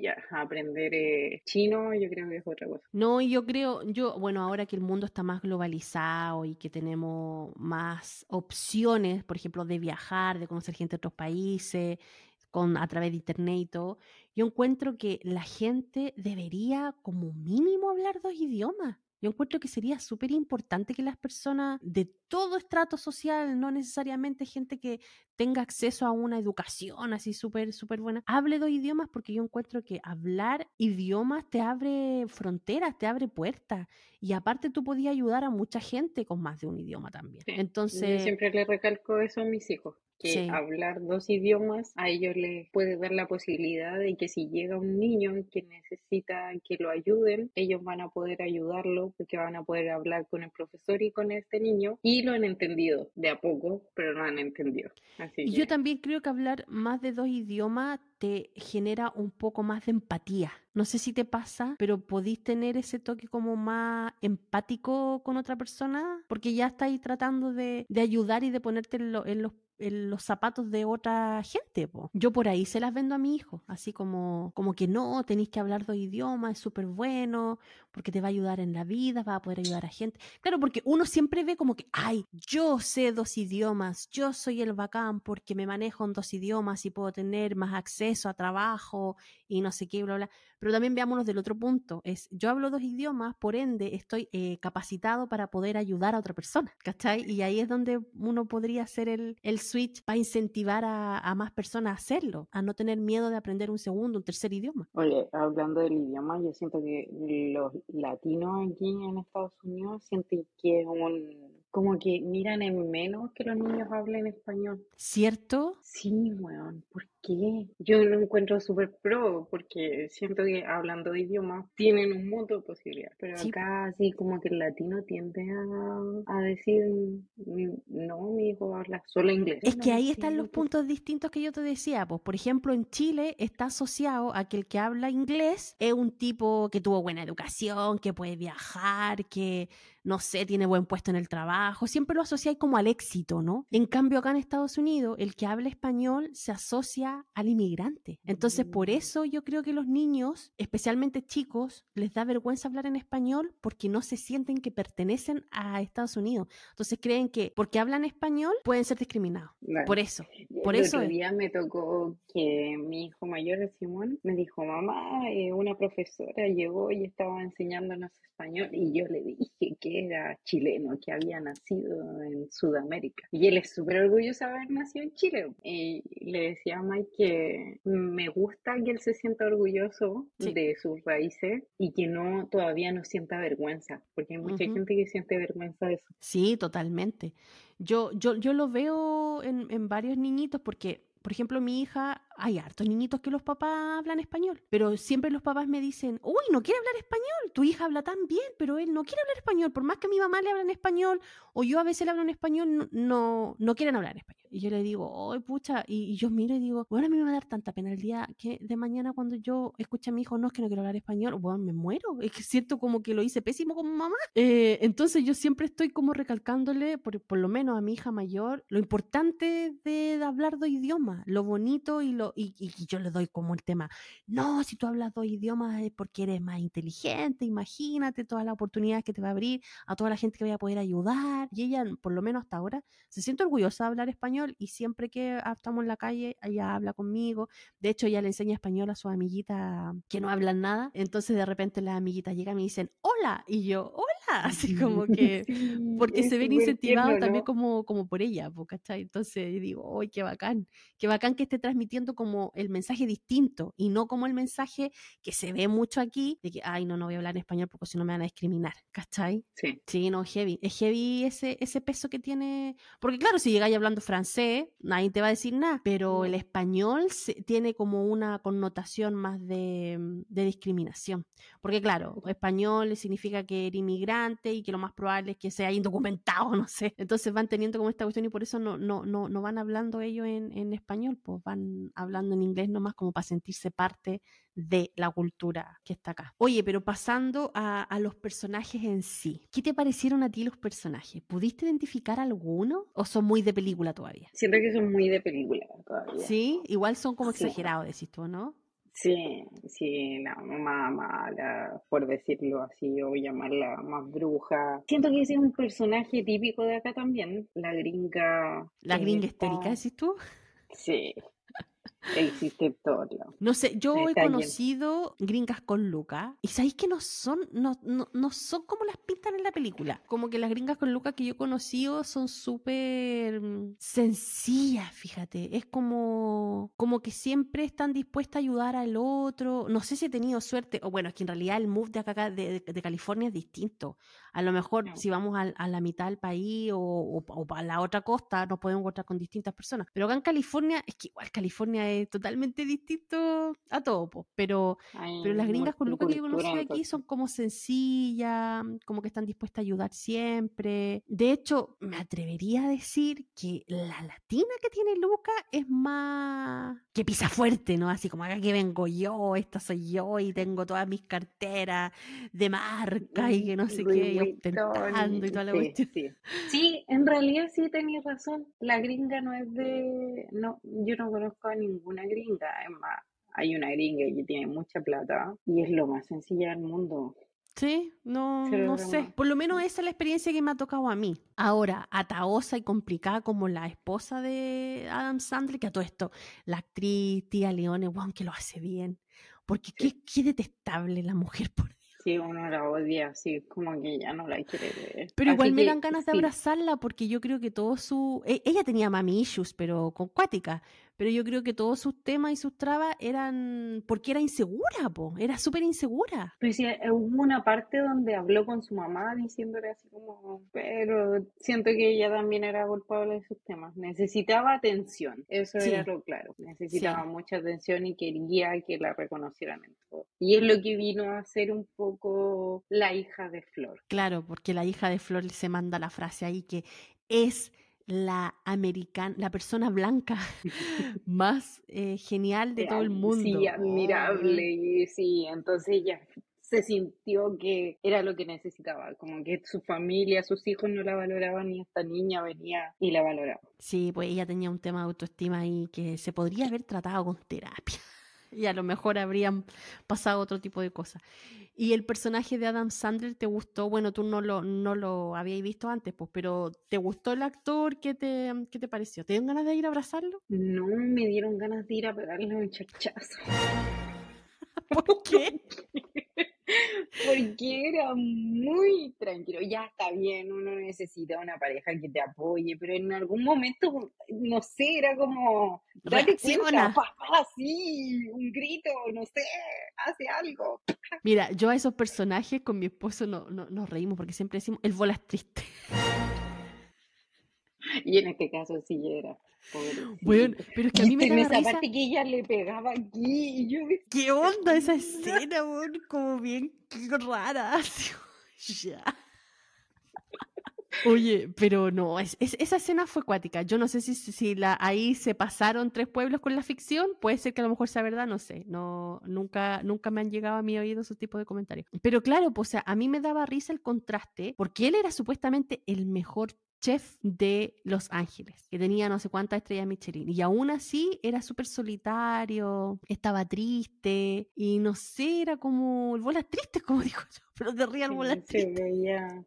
ya, aprender eh, chino yo creo que es otra cosa. No, yo creo, yo, bueno, ahora que el mundo está más globalizado y que tenemos más opciones, por ejemplo, de viajar, de conocer gente de otros países, con, a través de internet y todo, yo encuentro que la gente debería como mínimo hablar dos idiomas. Yo encuentro que sería súper importante que las personas de todo estrato social, no necesariamente gente que tenga acceso a una educación así súper, súper buena, hable dos idiomas porque yo encuentro que hablar idiomas te abre fronteras, te abre puertas y aparte tú podías ayudar a mucha gente con más de un idioma también. Entonces... Yo siempre le recalco eso a mis hijos que hablar dos idiomas a ellos les puede dar la posibilidad de que si llega un niño que necesita que lo ayuden, ellos van a poder ayudarlo porque van a poder hablar con el profesor y con este niño y lo han entendido de a poco, pero no han entendido. y yo también creo que hablar más de dos idiomas te genera un poco más de empatía. No sé si te pasa, pero podéis tener ese toque como más empático con otra persona porque ya estáis tratando de, ayudar y de ponerte en, en los los zapatos de otra gente. Yo por ahí se las vendo a mi hijo, así como, como que no, tenéis que hablar dos idiomas, es súper bueno, porque te va a ayudar en la vida, va a poder ayudar a gente. Claro, porque uno siempre ve como que, ay, yo sé dos idiomas, yo soy el bacán porque me manejo en dos idiomas y puedo tener más acceso a trabajo y no sé qué, bla, bla. Pero también veámonos del otro punto, es yo hablo dos idiomas, por ende estoy eh, capacitado para poder ayudar a otra persona, ¿cachai? Y ahí es donde uno podría hacer el, el switch para incentivar a, a, más personas a hacerlo, a no tener miedo de aprender un segundo, un tercer idioma. Oye, hablando del idioma, yo siento que los latinos aquí en Estados Unidos sienten que es un como que miran en menos que los niños hablen español. ¿Cierto? Sí, weón, ¿por qué? Yo lo encuentro súper pro, porque siento que hablando de idiomas tienen un mundo de posibilidades, pero acá así como que el latino tiende a, a decir, no, mi hijo habla solo inglés. Es que ahí están los puntos distintos que yo te decía, pues por ejemplo en Chile está asociado a que el que habla inglés es un tipo que tuvo buena educación, que puede viajar, que no sé, tiene buen puesto en el trabajo, siempre lo asociáis como al éxito, ¿no? En cambio, acá en Estados Unidos, el que habla español se asocia al inmigrante. Entonces, por mm. eso yo creo que los niños, especialmente chicos, les da vergüenza hablar en español porque no se sienten que pertenecen a Estados Unidos. Entonces, creen que porque hablan español pueden ser discriminados. Por eso. Por el eso. Otro día me tocó que mi hijo mayor, Simón, me dijo, mamá, eh, una profesora llegó y estaba enseñándonos español y yo le dije que era chileno, que había nacido en Sudamérica. Y él es súper orgulloso de haber nacido en Chile. Y le decía Mike que me gusta que él se sienta orgulloso de sus raíces y que no todavía no sienta vergüenza, porque hay mucha gente que siente vergüenza de eso. Sí, totalmente. Yo, yo, yo lo veo en, en varios niñitos porque por ejemplo, mi hija, hay hartos niñitos que los papás hablan español, pero siempre los papás me dicen, uy, no quiere hablar español, tu hija habla tan bien, pero él no quiere hablar español, por más que a mi mamá le habla en español, o yo a veces le hablo en español, no, no, quieren hablar español. Y yo le digo, ay, pucha, y, yo miro y digo, bueno, a mí me va a dar tanta pena el día que de mañana cuando yo escuche a mi hijo, no es que no quiero hablar español, bueno, me muero, es que siento como que lo hice pésimo como mamá. Eh, entonces yo siempre estoy como recalcándole, por, por lo menos a mi hija mayor, lo importante de hablar dos idiomas lo bonito y, lo, y, yo le doy como el tema, no, si tú hablas dos idiomas es porque eres más inteligente, imagínate todas las oportunidades que te va a abrir, a toda la gente que voy a poder ayudar. Y ella, por lo menos hasta ahora, se siente orgullosa de hablar español y siempre que estamos en la calle, ella habla conmigo. De hecho, ella le enseña español a sus amiguitas que no hablan nada. Entonces, de repente las amiguitas llegan y me dicen, hola. Y yo, hola así como que, porque se ven incentivados también como, como por ella, ¿cachai? Entonces digo, ¡ay, qué bacán! Qué bacán que esté transmitiendo como el mensaje distinto y no como el mensaje que se ve mucho aquí de que, ay, no, no voy a hablar en español porque si no me van a discriminar, ¿cachai? Sí. Sí, no, heavy. Es heavy ese, ese peso que tiene, porque claro, si llegáis hablando francés, nadie te va a decir nada, pero el español tiene como una connotación más de, de discriminación. Porque claro, español significa que eres inmigrante y que lo más probable es que sea indocumentado, no sé. Entonces van teniendo como esta cuestión y por eso no, no, no, no van hablando ellos en, en español, pues van hablando en inglés nomás como para sentirse parte de la cultura que está acá. Oye, pero pasando a, a, los personajes en sí, ¿qué te parecieron a ti los personajes? ¿Pudiste identificar alguno o son muy de película todavía? Siento que son muy de película todavía. Sí, igual son como sí. exagerados, decís tú, ¿no? Sí, sí, la mamá mala, por decirlo así, o llamarla más bruja. Siento que ese es un personaje típico de acá también, la gringa. ¿La gringa histérica, decís tú? Sí, Existe todo. No sé, yo he conocido gringas con Luca y sabéis que no son, no, no, no, son como las pintan en la película. Como que las gringas con Luca que yo he conocido son súper mm, sencillas, fíjate. Es como, como que siempre están dispuestas a ayudar al otro. No sé si he tenido suerte, o bueno, es que en realidad el move de acá de, de, de California es distinto. A lo mejor si vamos a, a, la mitad del país o, o, o, a la otra costa nos podemos encontrar con distintas personas. Pero acá en California, es que igual California es totalmente distinto a todo, pues. pero, Ay, pero las gringas con Lucas que yo conocí aquí son como sencillas, como que están dispuestas a ayudar siempre. De hecho, me atrevería a decir que la latina que tiene Luca es más que pisa fuerte, ¿no? Así como acá que vengo yo, esta soy yo y tengo todas mis carteras de marca y que no sé qué, y ostentando y toda la sí, cuestión. Sí. sí, en realidad sí tenías razón. La gringa no es de. No, yo no conozco a ninguna gringa. Es más, hay una gringa que tiene mucha plata y es lo más sencilla del mundo. Sí, no, no sé. Por lo menos esa es la experiencia que me ha tocado a mí. Ahora, ataosa y complicada como la esposa de Adam Sandler, que a todo esto, la actriz Tía Leone, wow, que lo hace bien. Porque sí. qué, qué detestable la mujer, por Sí, uno la odia, así como que ya no la quiere ver. Pero igual me que, dan ganas de sí. abrazarla porque yo creo que todo su... e- Ella tenía mami issues, pero con cuática. Pero yo creo que todos sus temas y sus trabas eran porque era insegura, po. Era súper insegura. Pero sí, eh, hubo una parte donde habló con su mamá diciéndole así como, pero siento que ella también era culpable de sus temas. Necesitaba atención, eso Sí. era lo claro. Necesitaba Sí. mucha atención y quería que la reconocieran en todo. Y es lo que vino a ser un poco la hija de Flor. Claro, porque la hija de Flor se manda la frase ahí que es la americana, la persona blanca más eh, genial de todo el mundo. Sí, admirable. Y sí, entonces ella se sintió que era lo que necesitaba, como que su familia, sus hijos no la valoraban y esta niña venía y la valoraba. Sí, pues ella tenía un tema de autoestima ahí que se podría haber tratado con terapia. Y a lo mejor habrían pasado otro tipo de cosas. Y el personaje de Adam Sandler te gustó, bueno, tú no lo, no lo habíais visto antes, pues, pero ¿te gustó el actor? ¿Qué te, qué te pareció? ¿Te dieron ganas de ir a abrazarlo? No me dieron ganas de ir a pegarle un chachazo. ¿Por qué? Porque era muy tranquilo. Ya está bien, uno necesita una pareja que te apoye, pero en algún momento, no sé, era como, date cuenta, papá, sí, un grito, no sé, hace algo. Mira, yo a esos personajes con mi esposo no, no- nos reímos porque siempre decimos, el bolas triste. Y en este caso sí era. pobrecito. Bueno, pero es que a mí me en esa risa. parte que ella le pegaba aquí, y yo ¿Qué onda esa escena, weón? Como bien rara. Ya. Oye, pero no, es, es- esa escena fue cuática. Yo no sé si, si la, ahí se pasaron tres pueblos con la ficción. Puede ser que a lo mejor sea verdad, no sé. No, nunca, nunca me han llegado a mi oído esos tipos de comentarios. Pero claro, pues, o sea, a mí me daba risa el contraste, porque él era supuestamente el mejor chef de Los Ángeles, que tenía no sé cuántas estrellas Michelin. Y aún así era súper solitario, estaba triste, y no sé, era como el bolas tristes, como digo yo, pero de real sí, bolas se tristes. veía,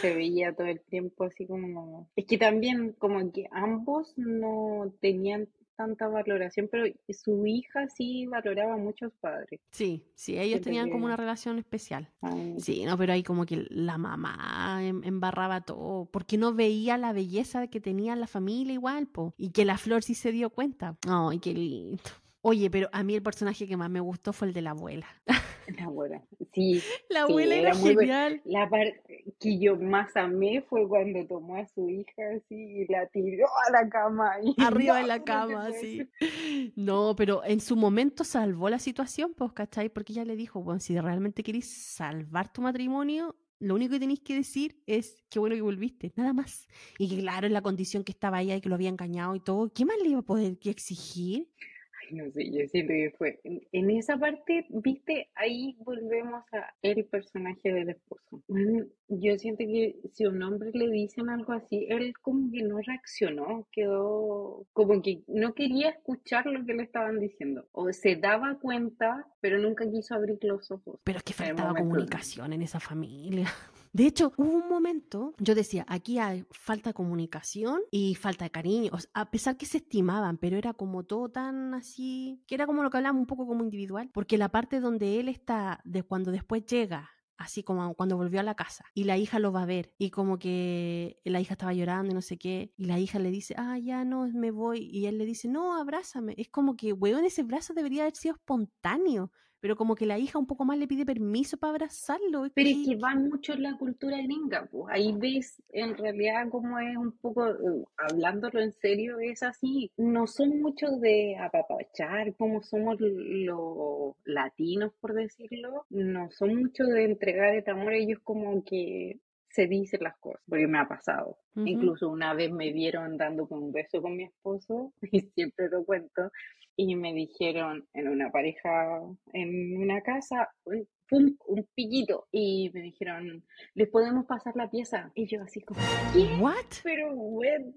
se veía todo el tiempo así como... Es que también como que ambos no tenían tanta valoración, pero su hija sí valoraba mucho a sus padres. Sí, sí, ellos tenían como una relación especial. Sí, no, pero ahí como que la mamá em, embarraba todo, porque no veía la belleza que tenía la familia igual, po, y que la Flor sí se dio cuenta. Ay, qué lindo. Oye, pero a mí el personaje que más me gustó fue el de la abuela. La abuela, sí. La abuela era, genial. La parte que yo más amé fue cuando tomó a su hija así y la tiró a la cama. Arriba de la cama, sí. No, pero en su momento salvó la situación, pues, ¿cachai? Porque ella le dijo, bueno, si realmente querés salvar tu matrimonio, lo único que tenéis que decir es qué bueno que volviste, nada más. Y que claro, en la condición que estaba ella y que lo había engañado y todo, ¿qué más le iba a poder exigir? No sé, yo siento que fue. En, esa parte, viste, ahí volvemos a el personaje del esposo. yo siento que si a un hombre le dicen algo así, él como que no reaccionó, quedó como que no quería escuchar lo que le estaban diciendo. O se daba cuenta, pero nunca quiso abrir los ojos. Pero es que faltaba comunicación en esa familia. De hecho, hubo un momento, yo decía, aquí hay falta de comunicación y falta de cariño, a pesar que se estimaban, pero era como todo tan así, que era como lo que hablamos un poco como individual, porque la parte donde él está, de cuando después llega así como cuando volvió a la casa y la hija lo va a ver y como que la hija estaba llorando y no sé qué y la hija le dice, ah, ya no, me voy y él le dice, no, abrázame. Es como que, weón, ese brazo debería haber sido espontáneo pero como que la hija un poco más le pide permiso para abrazarlo. Pero es que va mucho en la cultura gringa, pues ahí ves en realidad como es un poco, uh, hablándolo en serio, es así, no son muchos de apapachar como somos los latinos, por decirlo, no son muchos de entregar el amor, ellos como que se dicen las cosas, porque me ha pasado. Incluso una vez me vieron dando un beso con mi esposo, y siempre lo cuento, y me dijeron en una pareja, en una casa, un, un pillito, y me dijeron, ¿les podemos pasar la pieza? Y yo así como, ¿qué? ¿What? Pero, bueno.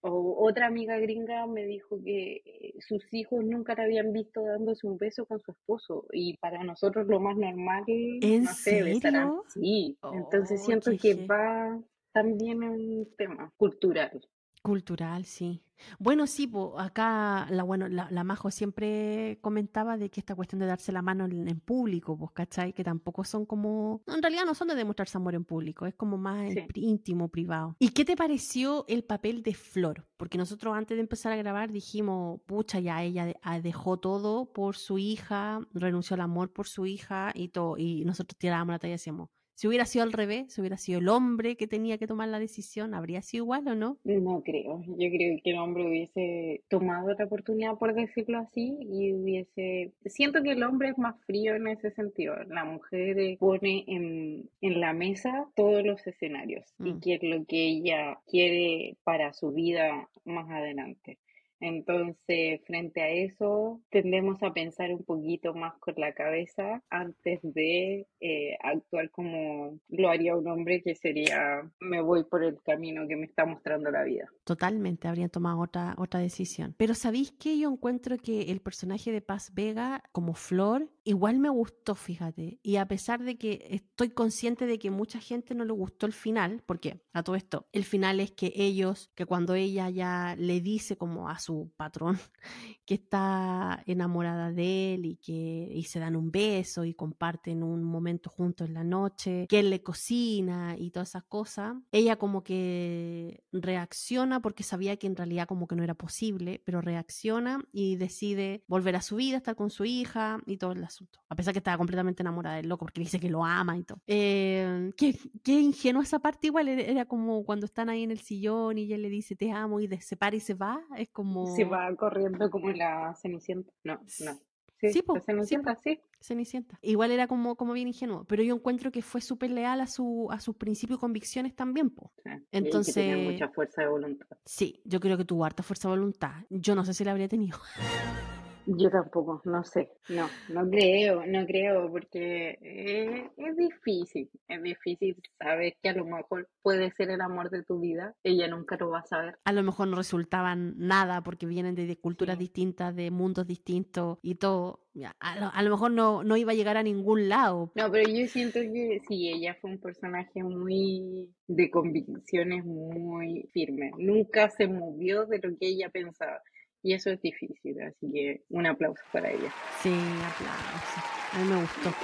O otra amiga gringa me dijo que eh, sus hijos nunca la habían visto dándose un beso con su esposo y para nosotros lo más normal ¿En no sé, Sí, entonces oh, siento que va también un tema cultural. Cultural, sí. Bueno, sí, acá la, bueno, la, Majo siempre comentaba de que esta cuestión de darse la mano en, público, pues, ¿cachai? Que tampoco son como, en realidad no son de demostrarse amor en público, es como más íntimo, privado. ¿Y qué te pareció el papel de Flor? Porque nosotros antes de empezar a grabar dijimos, pucha, ya ella ah, dejó todo por su hija, renunció al amor por su hija y todo, y nosotros tirábamos la talla y decíamos, si hubiera sido al revés, si hubiera sido el hombre que tenía que tomar la decisión, ¿habría sido igual o no? No creo. Yo creo que el hombre hubiese tomado la oportunidad, por decirlo así, y hubiese... Siento que el hombre es más frío en ese sentido. La mujer pone en, en la mesa todos los escenarios y mm. qué es lo que ella quiere para su vida más adelante. Entonces, frente a eso, tendemos a pensar un poquito más con la cabeza antes de eh, actuar como lo haría un hombre que sería, me voy por el camino que me está mostrando la vida. Totalmente, habrían tomado otra, otra decisión. Pero ¿sabéis que yo encuentro que el personaje de Paz Vega, como Flor, igual me gustó, fíjate. Y a pesar de que estoy consciente de que mucha gente no le gustó el final, porque a todo esto, el final es que ellos, que cuando ella ya le dice como a su patrón que está enamorada de él y que y se dan un beso y comparten un momento juntos en la noche, que él le cocina y todas esas cosas, ella como que reacciona porque sabía que en realidad como que no era posible, pero reacciona y decide volver a su vida, estar con su hija y todo el asunto, a pesar que estaba completamente enamorada del loco porque dice que lo ama y todo. Eh, qué, qué ingenua esa parte igual, era como cuando están ahí en el sillón y ella le dice te amo y se para y se va, es como se va corriendo como la Cenicienta. No, no. Sí, la Cenicienta, sí, Cenicienta. Igual era como, como bien ingenuo, pero yo encuentro que fue súper leal a, su, a sus principios y convicciones también, po. Entonces... tenía mucha fuerza de voluntad. Sí, yo creo que tuvo harta fuerza de voluntad. Yo no sé si la habría tenido. Yo tampoco, no sé, no, no creo, no creo, porque es, difícil, es difícil saber que a lo mejor puede ser el amor de tu vida, ella nunca lo va a saber. A lo mejor no resultaban nada porque vienen de, culturas distintas, de mundos distintos y todo. A lo, mejor no, no iba a llegar a ningún lado. No, pero yo siento que sí, ella fue un personaje muy de convicciones muy firme, nunca se movió de lo que ella pensaba Y eso es difícil, así que un aplauso para ella. Sí, aplauso. A mí me gustó.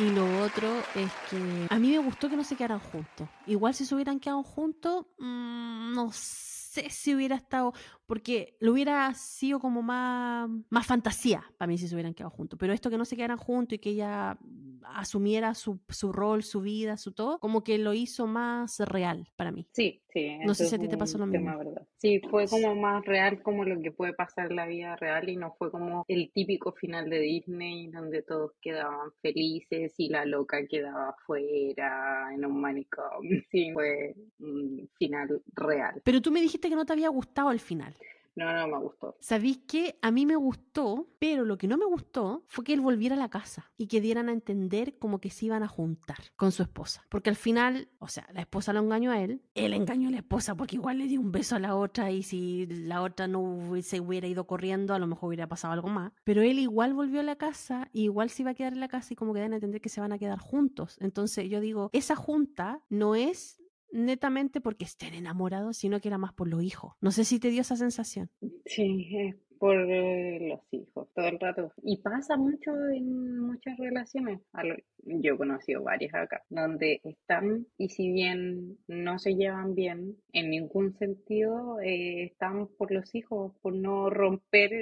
Y lo otro es que a mí me gustó que no se quedaran juntos. Igual si se hubieran quedado juntos, mmm, no sé si hubiera estado, porque lo hubiera sido como más, más fantasía para mí si se hubieran quedado juntos. Pero esto que no se quedaran juntos y que ella asumiera su, su rol, su vida, su todo, como que lo hizo más real para mí. Sí, sí. No sé si a ti te pasó lo mismo. Verdad. Sí, fue como más real como lo que puede pasar en la vida real y no fue como el típico final de Disney donde todos quedaban felices y la loca quedaba afuera en un manicomio. Sí, fue un final real. Pero tú me dijiste que no te había gustado el final. No, no me gustó. ¿Sabéis qué? A mí me gustó, pero lo que no me gustó fue que él volviera a la casa y que dieran a entender como que se iban a juntar con su esposa. Porque al final, o sea, la esposa lo engañó a él, él engañó a la esposa porque igual le dio un beso a la otra y si la otra no se hubiera ido corriendo, a lo mejor hubiera pasado algo más. Pero él igual volvió a la casa y igual se iba a quedar en la casa y como que dan a entender que se van a quedar juntos. Entonces yo digo, esa junta no es netamente porque estén enamorados, sino que era más por los hijos. No sé si te dio esa sensación. Sí, es por eh, los hijos, todo el rato. Y pasa mucho en muchas relaciones. Yo he conocido varias acá, donde están y si bien no se llevan bien en ningún sentido, eh, están por los hijos, por no romper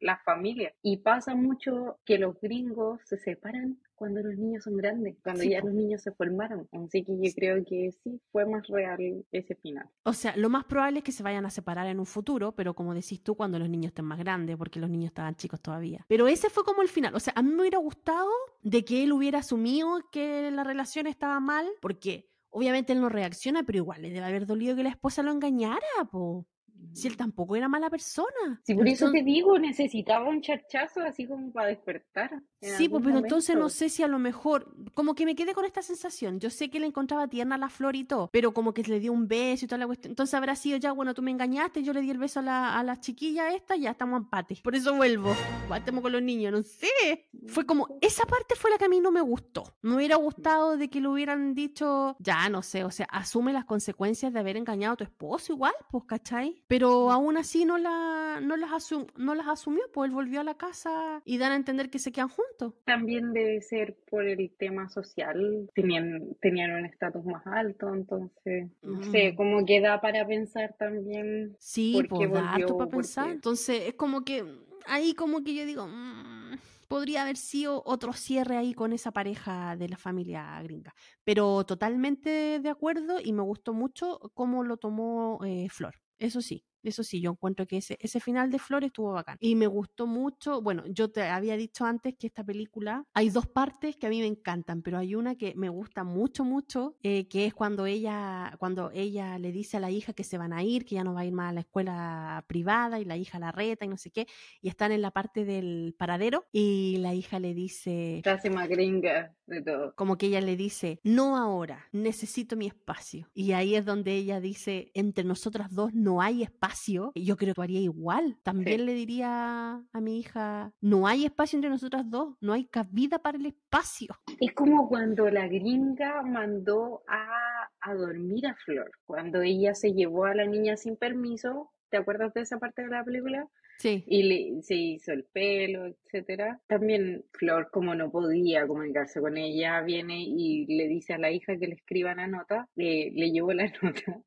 la familia. Y pasa mucho que los gringos se separan cuando los niños son grandes, cuando ya los niños se formaron. Así que yo creo que sí, fue más real ese final. O sea, lo más probable es que se vayan a separar en un futuro, pero como decís tú, cuando los niños estén más grandes, porque los niños estaban chicos todavía. Pero ese fue como el final. O sea, a mí me hubiera gustado de que él hubiera asumido que la relación estaba mal, porque obviamente él no reacciona, pero igual le debe haber dolido que la esposa lo engañara, po. Si él tampoco era mala persona. Sí, por eso te digo, necesitaba un charchazo así como para despertar. Sí, pues, pero entonces no sé si a lo mejor, como que me quedé con esta sensación. Yo sé que le encontraba tierna a la flor y todo, pero como que le dio un beso y toda la cuestión. Entonces habrá sido ya, bueno, tú me engañaste, yo le di el beso a la, a la chiquilla esta, ya estamos en empate. Por eso vuelvo. Estamos con los niños, no sé. Fue como, esa parte fue la que a mí no me gustó. Me hubiera gustado de que le hubieran dicho, ya no sé, o sea, asume las consecuencias de haber engañado a tu esposo igual, pues, ¿cachai? Pero aún así no, la, no, las, no las asumió, pues él volvió a la casa y dan a entender que se quedan juntos. También debe ser por el tema social, tenían, tenían un estatus más alto, entonces, no sé, mm. como que da para pensar también. Sí, pues da para pensar. Entonces, es como que ahí como que yo digo, mm, podría haber sido otro cierre ahí con esa pareja de la familia gringa. Pero totalmente de acuerdo y me gustó mucho cómo lo tomó eh, Flor. Eso sí, eso sí, yo encuentro que ese, ese final de Flores estuvo bacán. Y me gustó mucho, bueno, yo te había dicho antes que esta película, hay dos partes que a mí me encantan, pero hay una que me gusta mucho, mucho, eh, que es cuando ella, cuando ella le dice a la hija que se van a ir, que ya no va a ir más a la escuela privada y la hija la reta y no sé qué, y están en la parte del paradero y la hija le dice... Frase más gringa de todo. Como que ella le dice, no ahora, necesito mi espacio. Y ahí es donde ella dice, entre nosotras dos no hay espacio yo creo que haría igual. También le diría a mi hija, no hay espacio entre nosotras dos, no hay cabida para el espacio. Es como cuando la gringa mandó a, a dormir a Flor, cuando ella se llevó a la niña sin permiso. ¿Te acuerdas de esa parte de la película? Sí. Y le, se hizo el pelo, etcétera. También Flor, como no podía comunicarse con ella, viene y le dice a la hija que le escriba la nota, le, le llevó la nota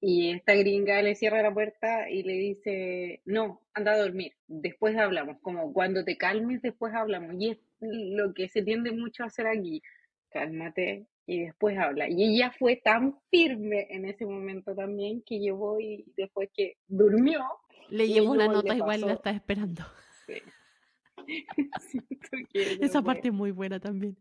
y esta gringa le cierra la puerta y le dice, no, anda a dormir, después hablamos, como cuando te calmes, después hablamos. Y es lo que se tiende mucho a hacer aquí, cálmate y después habla. Y ella fue tan firme en ese momento también que llevó y después que durmió. Le llevó la nota igual la está esperando. esa parte es muy buena también.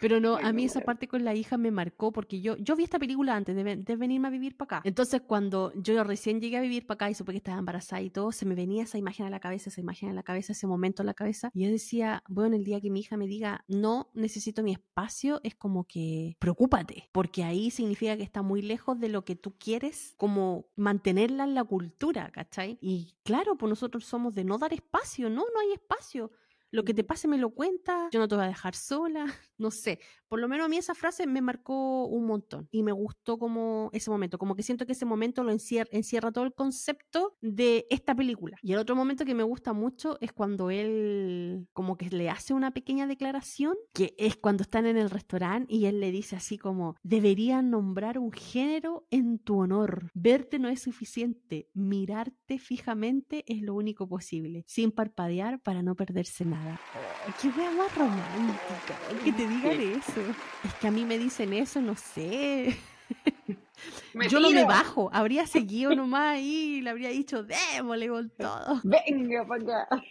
Pero no, a mí esa parte con la hija me marcó porque yo, yo vi esta película antes de, de venirme a vivir para acá. Entonces, cuando yo recién llegué a vivir para acá y supe que estaba embarazada y todo, se me venía esa imagen a la cabeza, esa imagen a la cabeza, ese momento a la cabeza. Y yo decía, bueno, el día que mi hija me diga, no necesito mi espacio, es como que preocúpate, porque ahí significa que está muy lejos de lo que tú quieres, como mantenerla en la cultura, ¿cachai? Y claro, pues nosotros somos de no dar espacio, no, no hay espacio lo que te pase me lo cuentas, yo no te voy a dejar sola, no sé. Por lo menos a mí esa frase me marcó un montón y me gustó como ese momento, como que siento que ese momento lo encierra, encierra todo el concepto de esta película. Y el otro momento que me gusta mucho es cuando él como que le hace una pequeña declaración, que es cuando están en el restaurante y él le dice así como, deberían nombrar un género en tu honor. Verte no es suficiente, mirarte fijamente es lo único posible, sin parpadear para no perderse nada. Oh, ¡Qué wea más romántica! Que te digan eso. Es que a mí me dicen eso, no sé. Yo no me bajo, habría seguido nomás ahí y le habría dicho, démosle con todo. Venga para acá.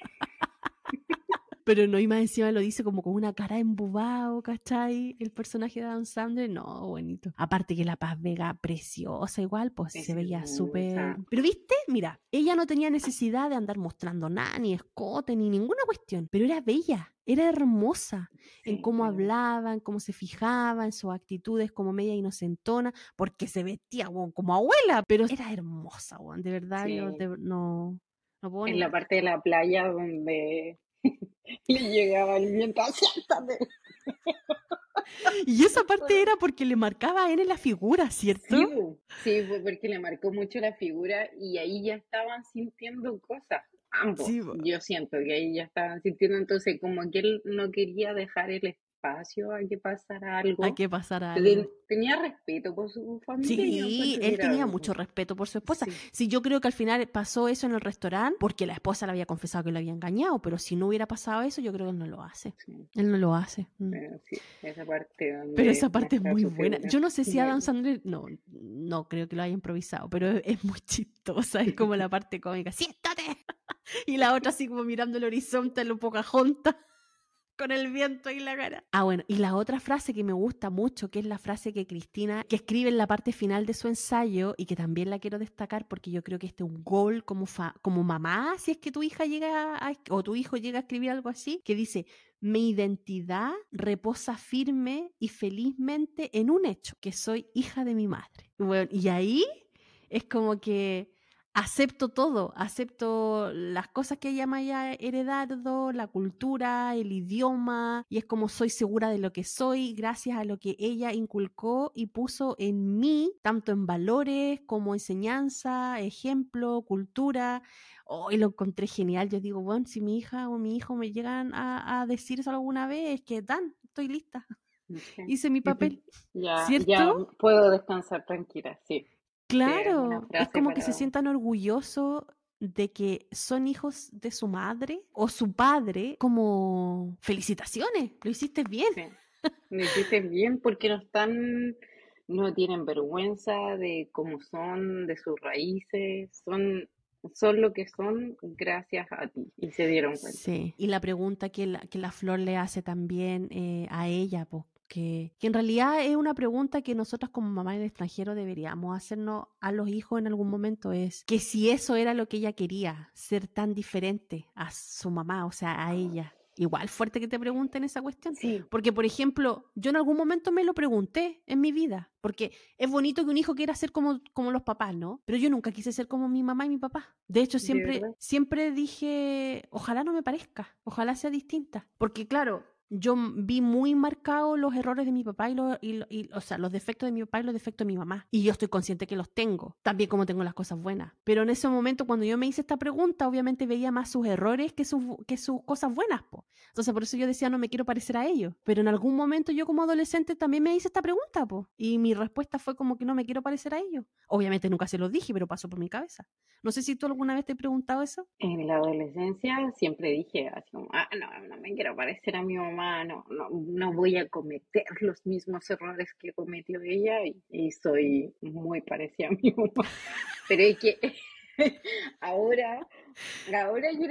Pero no, y más encima lo dice como con una cara embobado, ¿cachai? El personaje de Adam Sandler, no, bonito. Aparte que la Paz Vega, preciosa igual, pues se veía súper... Pero viste, mira, ella no tenía necesidad de andar mostrando nada, ni escote, ni ninguna cuestión, pero era bella, era hermosa en cómo hablaba, en cómo se fijaba, en sus actitudes como media inocentona, porque se vestía como abuela, pero era hermosa, de verdad, yo no... No puedo en la parte de la playa donde le llegaba el viento, siéntate. Y esa parte era porque le marcaba a él en la figura, ¿cierto? Sí, fue porque le marcó mucho la figura y ahí ya estaban sintiendo cosas, ambos. Yo siento que ahí ya estaban sintiendo, entonces como que él no quería dejar el espacio a que pasara algo. A que pasara algo. Tenía respeto por su familia. Sí, él tenía mucho respeto por su esposa. Sí. yo creo que al final pasó eso en el restaurante porque la esposa le había confesado que lo había engañado, pero si no hubiera pasado eso, yo creo que él no lo hace. Él no lo hace. Mm. Pero, sí, esa parte pero esa parte es muy buena. Yo no sé si Adam Sandler, no, no creo que lo haya improvisado, pero es muy chistosa, es como la parte cómica. ¡Siéntate! Y la otra así como mirando el horizonte, lo poca junta con el viento y la cara. Ah, bueno, y la otra frase que me gusta mucho, que es la frase que Cristina, que escribe en la parte final de su ensayo y que también la quiero destacar porque yo creo que este es un gol como, como mamá, si es que tu hija llega o tu hijo llega a escribir algo así, que dice, mi identidad reposa firme y felizmente en un hecho, que soy hija de mi madre. Bueno, y ahí es como que acepto todo, acepto las cosas que ella me haya heredado, la cultura, el idioma, y es como soy segura de lo que soy gracias a lo que ella inculcó y puso en mí, tanto en valores como enseñanza, ejemplo, cultura. Hoy lo encontré genial. Yo digo, bueno, si mi hija o mi hijo me llegan a, decir eso alguna vez, que dan, estoy lista. Hice mi papel. ya, ya puedo descansar tranquila, sí. Claro, es como que se sientan orgullosos de que son hijos de su madre o su padre, como felicitaciones, lo hiciste bien. Lo hiciste bien porque no están, no tienen vergüenza de cómo son, de sus raíces, son son lo que son gracias a ti y se dieron cuenta. Sí, y la pregunta que la, que la flor le hace también eh, a ella, pues, que, en realidad es una pregunta que nosotros como mamá en el extranjero deberíamos hacernos a los hijos en algún momento, es que si eso era lo que ella quería, ser tan diferente a su mamá, o sea, a ella. Igual fuerte que te pregunten esa cuestión. Sí. Porque, por ejemplo, yo en algún momento me lo pregunté en mi vida. Porque es bonito que un hijo quiera ser como, como los papás, ¿no? Pero yo nunca quise ser como mi mamá y mi papá. De hecho, siempre, siempre dije, ojalá no me parezca, ojalá sea distinta. Porque, claro, yo vi muy marcados los errores de mi papá y, los, y, o sea, los defectos de mi papá y los defectos de mi mamá. Y yo estoy consciente que los tengo, también como tengo las cosas buenas. Pero en ese momento, cuando yo me hice esta pregunta, obviamente veía más sus errores que sus, que sus cosas buenas. Po. Entonces, por eso yo decía, no me quiero parecer a ellos. Pero en algún momento yo como adolescente también me hice esta pregunta. Po. Y mi respuesta fue como que no me quiero parecer a ellos. Obviamente nunca se lo dije, pero pasó por mi cabeza. No sé si tú alguna vez te he preguntado eso. En la adolescencia siempre dije así como, ah, no, no me quiero parecer a mi mamá no, no, voy a cometer los mismos errores que cometió ella y, soy muy parecida a mi mamá. Pero es que ahora, ahora yo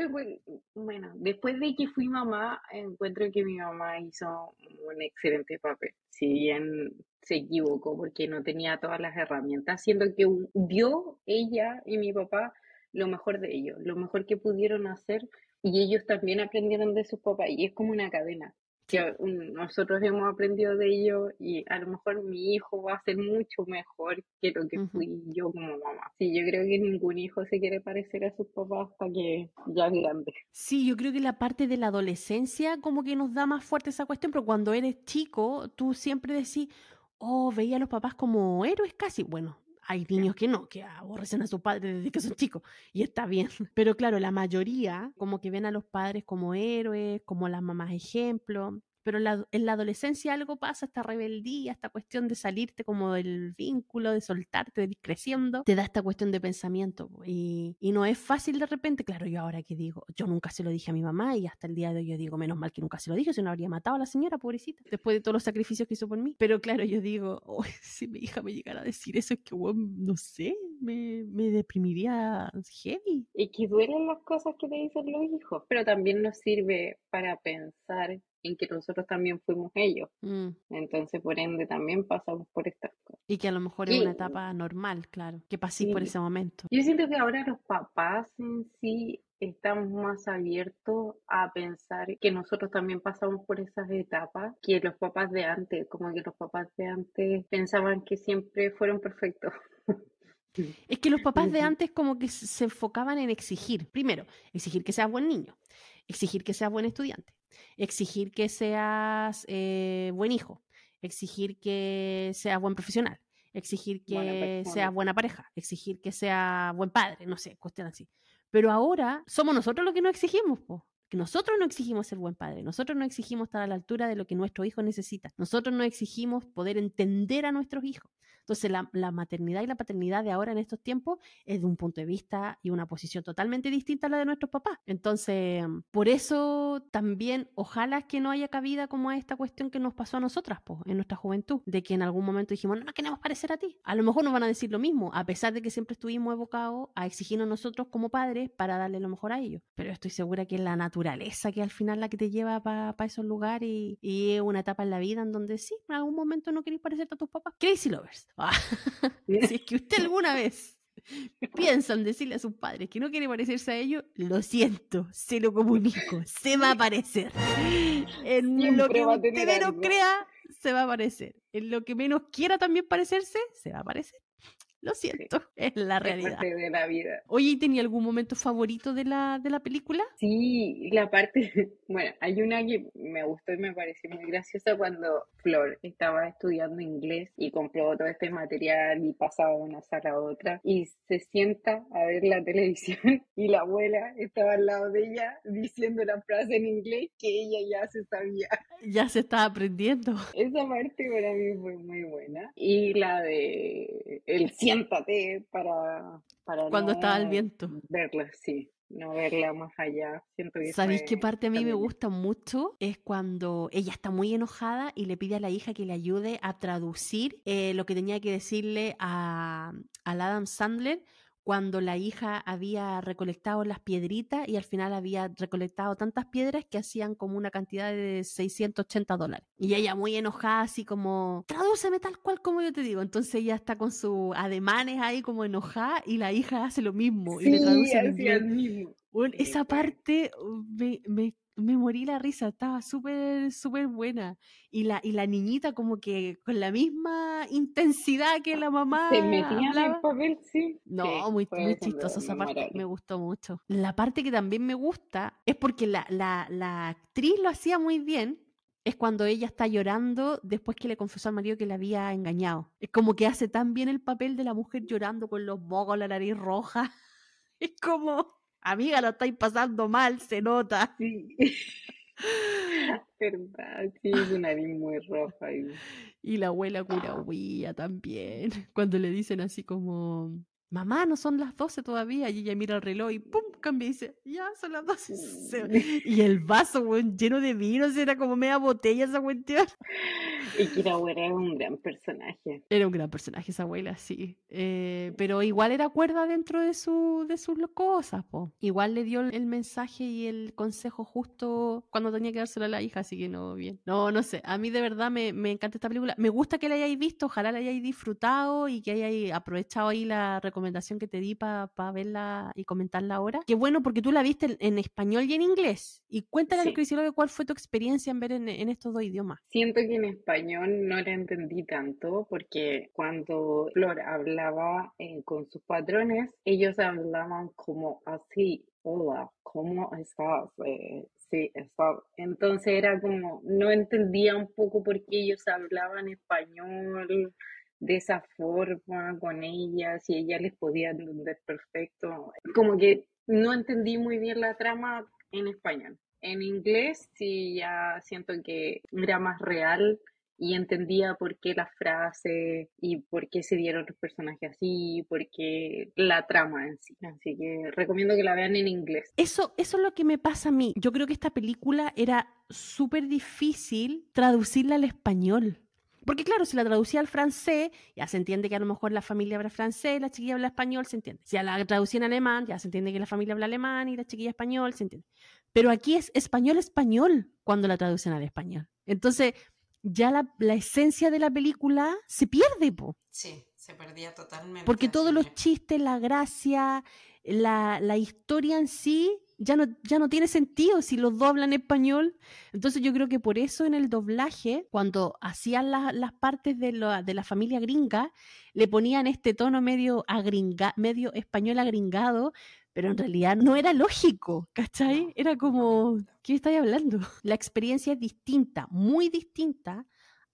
bueno, después de que fui mamá, encuentro que mi mamá hizo un excelente papel. Si bien se equivocó porque no tenía todas las herramientas, siendo que dio ella y mi papá lo mejor de ellos, lo mejor que pudieron hacer y ellos también aprendieron de sus papás y es como una cadena. Que nosotros hemos aprendido de ello y a lo mejor mi hijo va a ser mucho mejor que lo que fui yo como mamá. Sí, yo creo que ningún hijo se quiere parecer a sus papás hasta que ya es grande. Sí, yo creo que la parte de la adolescencia como que nos da más fuerte esa cuestión, pero cuando eres chico, tú siempre decís, oh, veía a los papás como héroes casi. Bueno, hay niños que no, que aborrecen a sus padres desde que son chicos y está bien. Pero claro, la mayoría como que ven a los padres como héroes, como las mamás ejemplo pero en la, adolescencia algo pasa, esta rebeldía, esta cuestión de salirte como del vínculo, de soltarte, de ir creciendo, te da esta cuestión de pensamiento. Y, no es fácil de repente, claro, yo ahora que digo, yo nunca se lo dije a mi mamá y hasta el día de hoy yo digo, menos mal que nunca se lo dije, si no habría matado a la señora, pobrecita, después de todos los sacrificios que hizo por mí. Pero claro, yo digo, si mi hija me llegara a decir eso, es que, no sé, me, me deprimiría heavy. Y que duelen las cosas que te dicen los hijos, pero también nos sirve para pensar en que nosotros también fuimos ellos. Mm. Entonces, por ende, también pasamos por estas cosas. Y que a lo mejor es una etapa normal, claro, que pasé por ese momento. Yo siento que ahora los papás en sí estamos más abiertos a pensar que nosotros también pasamos por esas etapas que los papás de antes, como que los papás de antes pensaban que siempre fueron perfectos. Es que los papás de antes como que se enfocaban en exigir, primero, exigir que seas buen niño, exigir que seas buen estudiante, exigir que seas eh, buen hijo, exigir que seas buen profesional, exigir que seas buena pareja, exigir que sea buen padre, no sé, cuestión así. Pero ahora somos nosotros los que no exigimos, nosotros no exigimos ser buen padre, nosotros no exigimos estar a la altura de lo que nuestro hijo necesita, nosotros no exigimos poder entender a nuestros hijos, entonces, la, maternidad y la paternidad de ahora en estos tiempos es de un punto de vista y una posición totalmente distinta a la de nuestros papás. Entonces, por eso también, ojalá que no haya cabida como a esta cuestión que nos pasó a nosotras, pues, en nuestra juventud, de que en algún momento dijimos, no, no queremos parecer a ti. A lo mejor nos van a decir lo mismo, a pesar de que siempre estuvimos evocados a exigirnos nosotros como padres para darle lo mejor a ellos. Pero estoy segura que la naturaleza que al final la que te lleva para esos lugares y, y, es una etapa en la vida en donde sí, en algún momento no queréis parecerte a tus papás. Crazy Lovers. Ah, si es que usted alguna vez piensa en decirle a sus padres que no quiere parecerse a ellos, lo siento, se lo comunico, se va a aparecer. En lo que usted menos crea, se va a aparecer. En lo que menos quiera también parecerse, se va a aparecer. Lo siento, es la realidad. de la vida. Oye, ¿tenía algún momento favorito de la, de la película? Sí, la parte, bueno, hay una que me gustó y me pareció muy graciosa cuando Flor estaba estudiando inglés y compró todo este material y pasaba de una sala a otra y se sienta a ver la televisión y la abuela estaba al lado de ella diciendo la frase en inglés que ella ya se sabía. Ya se estaba aprendiendo. Esa parte para mí fue muy buena. Y la de el siéntate para, para cuando estaba el viento. Verla, sí no verla más allá. Siento ¿Sabéis qué parte a mí me gusta mucho? Es cuando ella está muy enojada y le pide a la hija que le ayude a traducir eh, lo que tenía que decirle a, al Adam Sandler cuando la hija había recolectado las piedritas y al final había recolectado tantas piedras que hacían como una cantidad de 680 dólares. Y ella muy enojada, así como, tradúceme tal cual como yo te digo. Entonces ella está con sus ademanes ahí como enojada y la hija hace lo mismo y le traduce mismo. esa parte uh, me, me me morí la risa, estaba súper, súper buena. Y la, y la niñita como que con la misma intensidad que la mamá. Se metía en el papel, sí. No, muy, muy chistosa esa parte, me gustó mucho. La parte que también me gusta es porque la, la, la actriz lo hacía muy bien, es cuando ella está llorando después que le confesó al marido que le había engañado. Es como que hace tan bien el papel de la mujer llorando con los mocos, la nariz roja. Es como amiga, lo estáis pasando mal, se nota. Sí. Verdad, sí, es una nariz muy roja. Y... la abuela curahuía también. Cuando le dicen así como, mamá, no son las 12 todavía. Y ella mira el reloj y pum, cambia y dice, ya son las 12. Y el vaso, lleno de vino, era como media botella esa cuestión. Y abuela era un gran personaje. Era un gran personaje esa abuela, sí. Eh, pero igual era cuerda dentro de, su, de sus cosas, po. Igual le dio el mensaje y el consejo justo cuando tenía que dárselo a la hija, así que no, bien. No, no sé. A mí de verdad me, me encanta esta película. Me gusta que la hayáis visto, ojalá la hayáis disfrutado y que hayáis aprovechado ahí la recomendación recomendación que te di para verla y comentarla ahora. Qué bueno, porque tú la viste en, español y en inglés. Y cuéntale sí. a cuál fue tu experiencia en ver en, estos dos idiomas. Siento que en español no la entendí tanto, porque cuando Flor hablaba eh, con sus patrones, ellos hablaban como así, hola, ¿cómo estás? Eh, sí, estás. Entonces era como, no entendía un poco por qué ellos hablaban español de esa forma con ellas y ella les podía entender perfecto. Como que no entendí muy bien la trama en español. En inglés sí ya siento que era más real y entendía por qué la frase y por qué se dieron los personajes así, por qué la trama en sí. Así que recomiendo que la vean en inglés. Eso, eso es lo que me pasa a mí. Yo creo que esta película era súper difícil traducirla al español. Porque claro, si la traducía al francés, ya se entiende que a lo mejor la familia habla francés, la chiquilla habla español, se entiende. Si la traducía en alemán, ya se entiende que la familia habla alemán y la chiquilla español, se entiende. Pero aquí es español-español cuando la traducen al español. Entonces, ya la, la, esencia de la película se pierde, po. Sí, se perdía totalmente. Porque todos los chistes, la gracia, la, la, historia en sí ya no, ya no tiene sentido si los dos hablan español. Entonces yo creo que por eso en el doblaje, cuando hacían las partes de, de, la familia gringa, le ponían este tono medio, agringa, medio español agringado, pero en realidad no era lógico, ¿cachai? Era como, ¿qué estáis hablando? La experiencia es distinta, muy distinta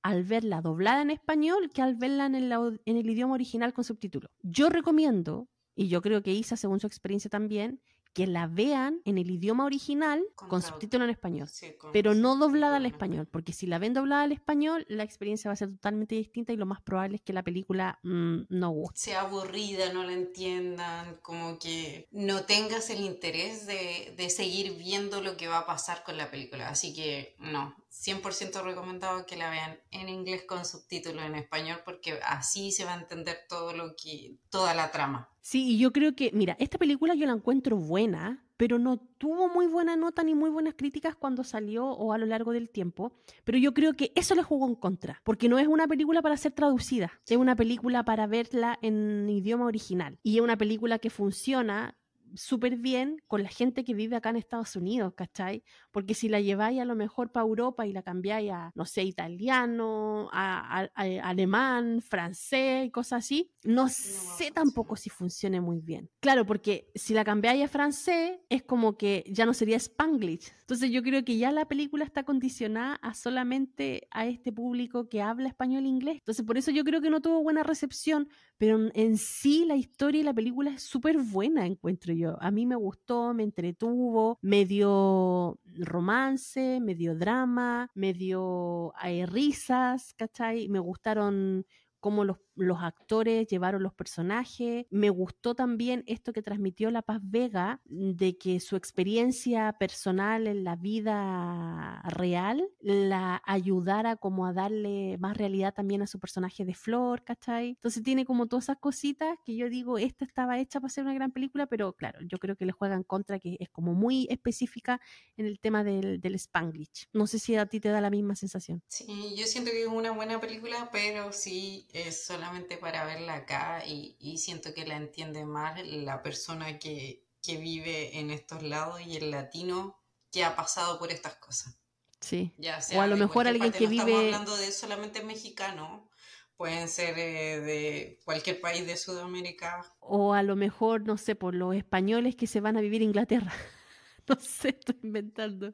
al verla doblada en español que al verla en el, en el idioma original con subtítulos. Yo recomiendo, y yo creo que Isa, según su experiencia también, que la vean en el idioma original con, subtítulo en español, pero no doblada al español, porque si la ven doblada al español, la experiencia va a ser totalmente distinta y lo más probable es que la película mm, no guste. Sea aburrida, no la entiendan, como que no tengas el interés de, de seguir viendo lo que va a pasar con la película. Así que no, 100% recomendado que la vean en inglés con subtítulos en español porque así se va a entender todo lo que toda la trama. Sí, y yo creo que, mira, esta película yo la encuentro buena, pero no tuvo muy buena nota ni muy buenas críticas cuando salió o a lo largo del tiempo, pero yo creo que eso le jugó en contra, porque no es una película para ser traducida, es una película para verla en idioma original y es una película que funciona súper bien con la gente que vive acá en Estados Unidos, ¿cachai? Porque si la lleváis a lo mejor para Europa y la cambiáis a, no sé, italiano, a, alemán, francés, cosas así, no, sé tampoco si funcione muy bien. Claro, porque si la cambiáis a francés, es como que ya no sería Spanglish. Entonces yo creo que ya la película está condicionada a solamente a este público que habla español e inglés. Entonces por eso yo creo que no tuvo buena recepción, pero en sí la historia y la película es súper buena, encuentro yo. A mí me gustó, me entretuvo, me dio romance, me dio drama, me dio hay risas, ¿cachai? Me gustaron cómo los los actores llevaron los personajes. Me gustó también esto que transmitió La Paz Vega, de que su experiencia personal en la vida real la ayudara como a darle más realidad también a su personaje de Flor, ¿cachai? Entonces tiene como todas esas cositas que yo digo, esta estaba hecha para ser una gran película, pero claro, yo creo que le juegan contra, que es como muy específica en el tema del, del Spanglish. No sé si a ti te da la misma sensación. Sí, yo siento que es una buena película, pero sí es solamente para verla acá y, siento que la entiende más la persona que, vive en estos lados y el latino que ha pasado por estas cosas. Sí. o a lo mejor alguien que vive... Estamos hablando de solamente mexicano, pueden ser eh, de cualquier país de Sudamérica. O a lo mejor, no sé, por los españoles que se van a vivir a Inglaterra. no sé, estoy inventando.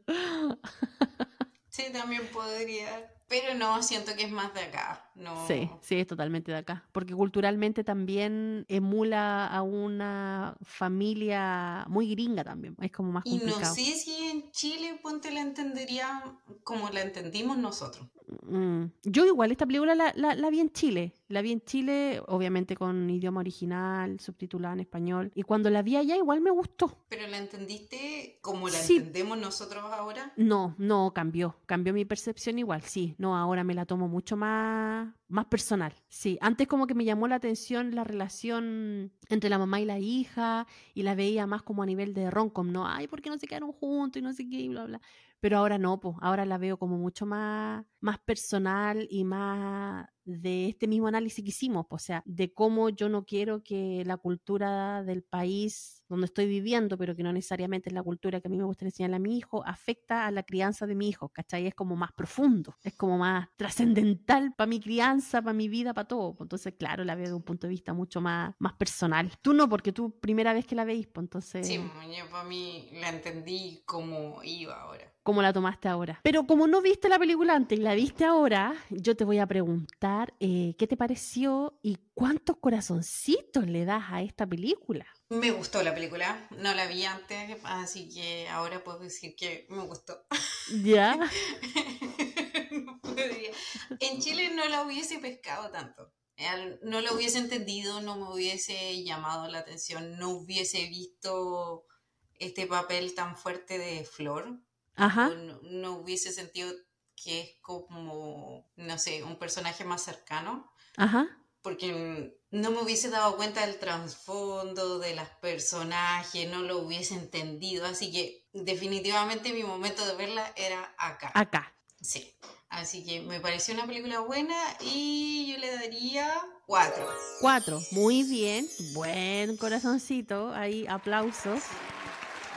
sí, también podría. Pero no, siento que es más de acá. No. Sí, sí, es totalmente de acá. Porque culturalmente también emula a una familia muy gringa también. Es como más complicado. Y no sé si en Chile, ponte, la entendería como la entendimos nosotros. Mm, yo igual, esta película la, la, vi en Chile. La vi en Chile, obviamente con idioma original, subtitulada en español. Y cuando la vi allá, igual me gustó. ¿Pero la entendiste como la entendemos nosotros ahora? No, no, cambió. Cambió mi percepción igual, sí. No, ahora me la tomo mucho más, más personal. Sí, antes como que me llamó la atención la relación entre la mamá y la hija. Y la veía más como a nivel de roncom, ¿no? Ay, ¿por qué no se quedaron juntos y no sé qué y bla, bla? pero ahora no, pues ahora la veo como mucho más, más personal y más de este mismo análisis que hicimos, o sea, de cómo yo no quiero que la cultura del país donde estoy viviendo, pero que no necesariamente es la cultura que a mí me gustaría enseñarle a mi hijo, afecta a la crianza de mi hijo, ¿cachai? Es como más profundo, es como más trascendental para mi crianza, para mi vida, para todo. Entonces, claro, la veo de un punto de vista mucho más, más personal. Tú no, porque tú primera vez que la veis, pues entonces... Sí, yo para mí la entendí como iba ahora como la tomaste ahora. Pero como no viste la película antes y la viste ahora, yo te voy a preguntar eh, qué te pareció y cuántos corazoncitos le das a esta película. Me gustó la película, no la vi antes, así que ahora puedo decir que me gustó. ¿Ya? en Chile no la hubiese pescado tanto. No lo hubiese entendido, no me hubiese llamado la atención, no hubiese visto este papel tan fuerte de Flor. Ajá. No, no, hubiese sentido que es como, no sé, un personaje más cercano. Ajá. Porque no me hubiese dado cuenta del trasfondo de las personajes, no lo hubiese entendido. Así que definitivamente mi momento de verla era acá. Acá. Sí. Así que me pareció una película buena y yo le daría cuatro. Cuatro. Muy bien. Buen corazoncito. Ahí aplausos.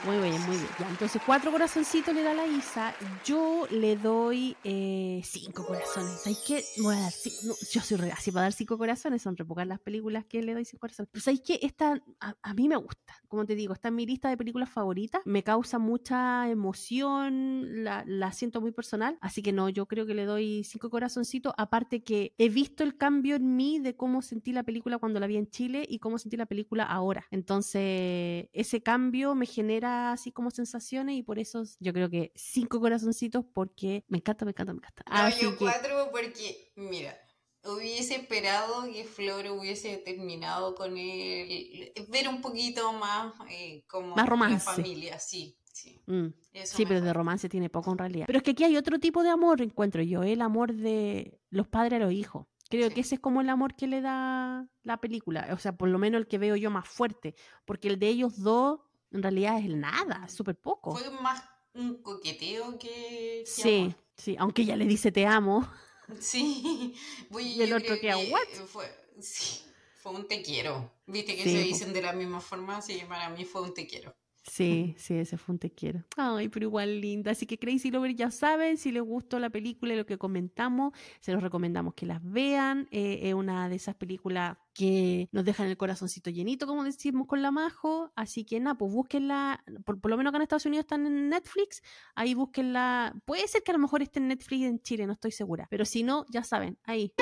Muy bien, muy bien. Ya, entonces cuatro corazoncitos le da la Isa. Yo le doy eh, cinco corazones. ¿Sabes qué? Voy a dar no, yo soy re, así para dar cinco corazones. Son repocas las películas que le doy cinco corazones. Pero ¿sabes qué? Esta a, mí me gusta. Como te digo, está en mi lista de películas favoritas. Me causa mucha emoción. La, la siento muy personal. Así que no, yo creo que le doy cinco corazoncitos. Aparte que he visto el cambio en mí de cómo sentí la película cuando la vi en Chile y cómo sentí la película ahora. Entonces, ese cambio me genera así como sensaciones y por eso yo creo que cinco corazoncitos porque me encanta, me encanta, me encanta. No, yo cuatro porque, mira, hubiese esperado que Flor hubiese terminado con él, ver un poquito más eh, como más romance. la familia, sí. Sí, mm. sí pero de romance tiene poco en realidad. Pero es que aquí hay otro tipo de amor, encuentro yo, el amor de los padres a los hijos. Creo que ese es como el amor que le da la película, o sea, por lo menos el que veo yo más fuerte, porque el de ellos dos en realidad es el nada, súper poco. Fue más un coqueteo que... sí, sí, aunque ella le dice te amo. Sí. y el otro que, what? Fue, sí, fue un te quiero. Viste que se dicen de la misma forma, así que para mí fue un te quiero. Sí, sí, ese fue un te quiero. Ay, pero igual linda. Así que Crazy Lover ya saben, si les gustó la película y lo que comentamos, se los recomendamos que las vean. Eh, es una de esas películas que nos dejan el corazoncito llenito, como decimos con la Majo. Así que nada, pues búsquenla. Por, por lo menos acá en Estados Unidos están en Netflix. Ahí búsquenla. Puede ser que a lo mejor esté en Netflix en Chile, no estoy segura. Pero si no, ya saben, ahí.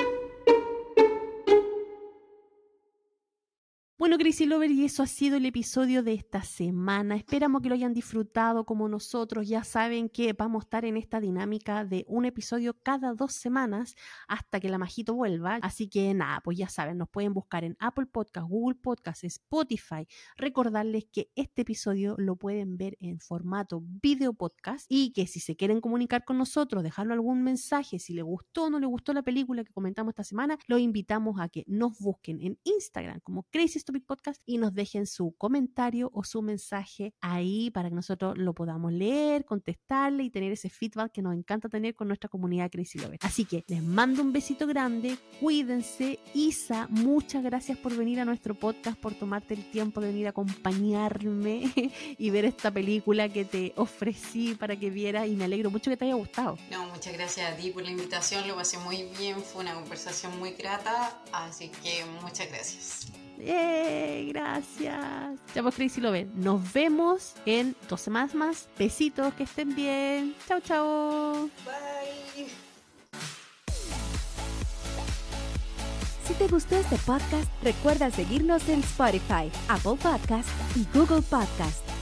Bueno, Crazy Lover, y eso ha sido el episodio de esta semana. Esperamos que lo hayan disfrutado como nosotros. Ya saben que vamos a estar en esta dinámica de un episodio cada dos semanas hasta que la majito vuelva. Así que nada, pues ya saben, nos pueden buscar en Apple Podcast, Google Podcast, Spotify. Recordarles que este episodio lo pueden ver en formato video podcast y que si se quieren comunicar con nosotros, dejarlo algún mensaje, si les gustó o no les gustó la película que comentamos esta semana, los invitamos a que nos busquen en Instagram como Crazy Podcast y nos dejen su comentario o su mensaje ahí para que nosotros lo podamos leer, contestarle y tener ese feedback que nos encanta tener con nuestra comunidad Crazy Lover. Así que les mando un besito grande, cuídense. Isa, muchas gracias por venir a nuestro podcast, por tomarte el tiempo de venir a acompañarme y ver esta película que te ofrecí para que vieras y me alegro mucho que te haya gustado. No, muchas gracias a ti por la invitación, lo pasé muy bien, fue una conversación muy grata, así que muchas gracias. ¡Eh! Gracias. Ya pues Crazy lo ven. Nos vemos en dos semanas más. Besitos, que estén bien. Chao, chao. Bye. Si te gustó este podcast, recuerda seguirnos en Spotify, Apple Podcast y Google Podcast.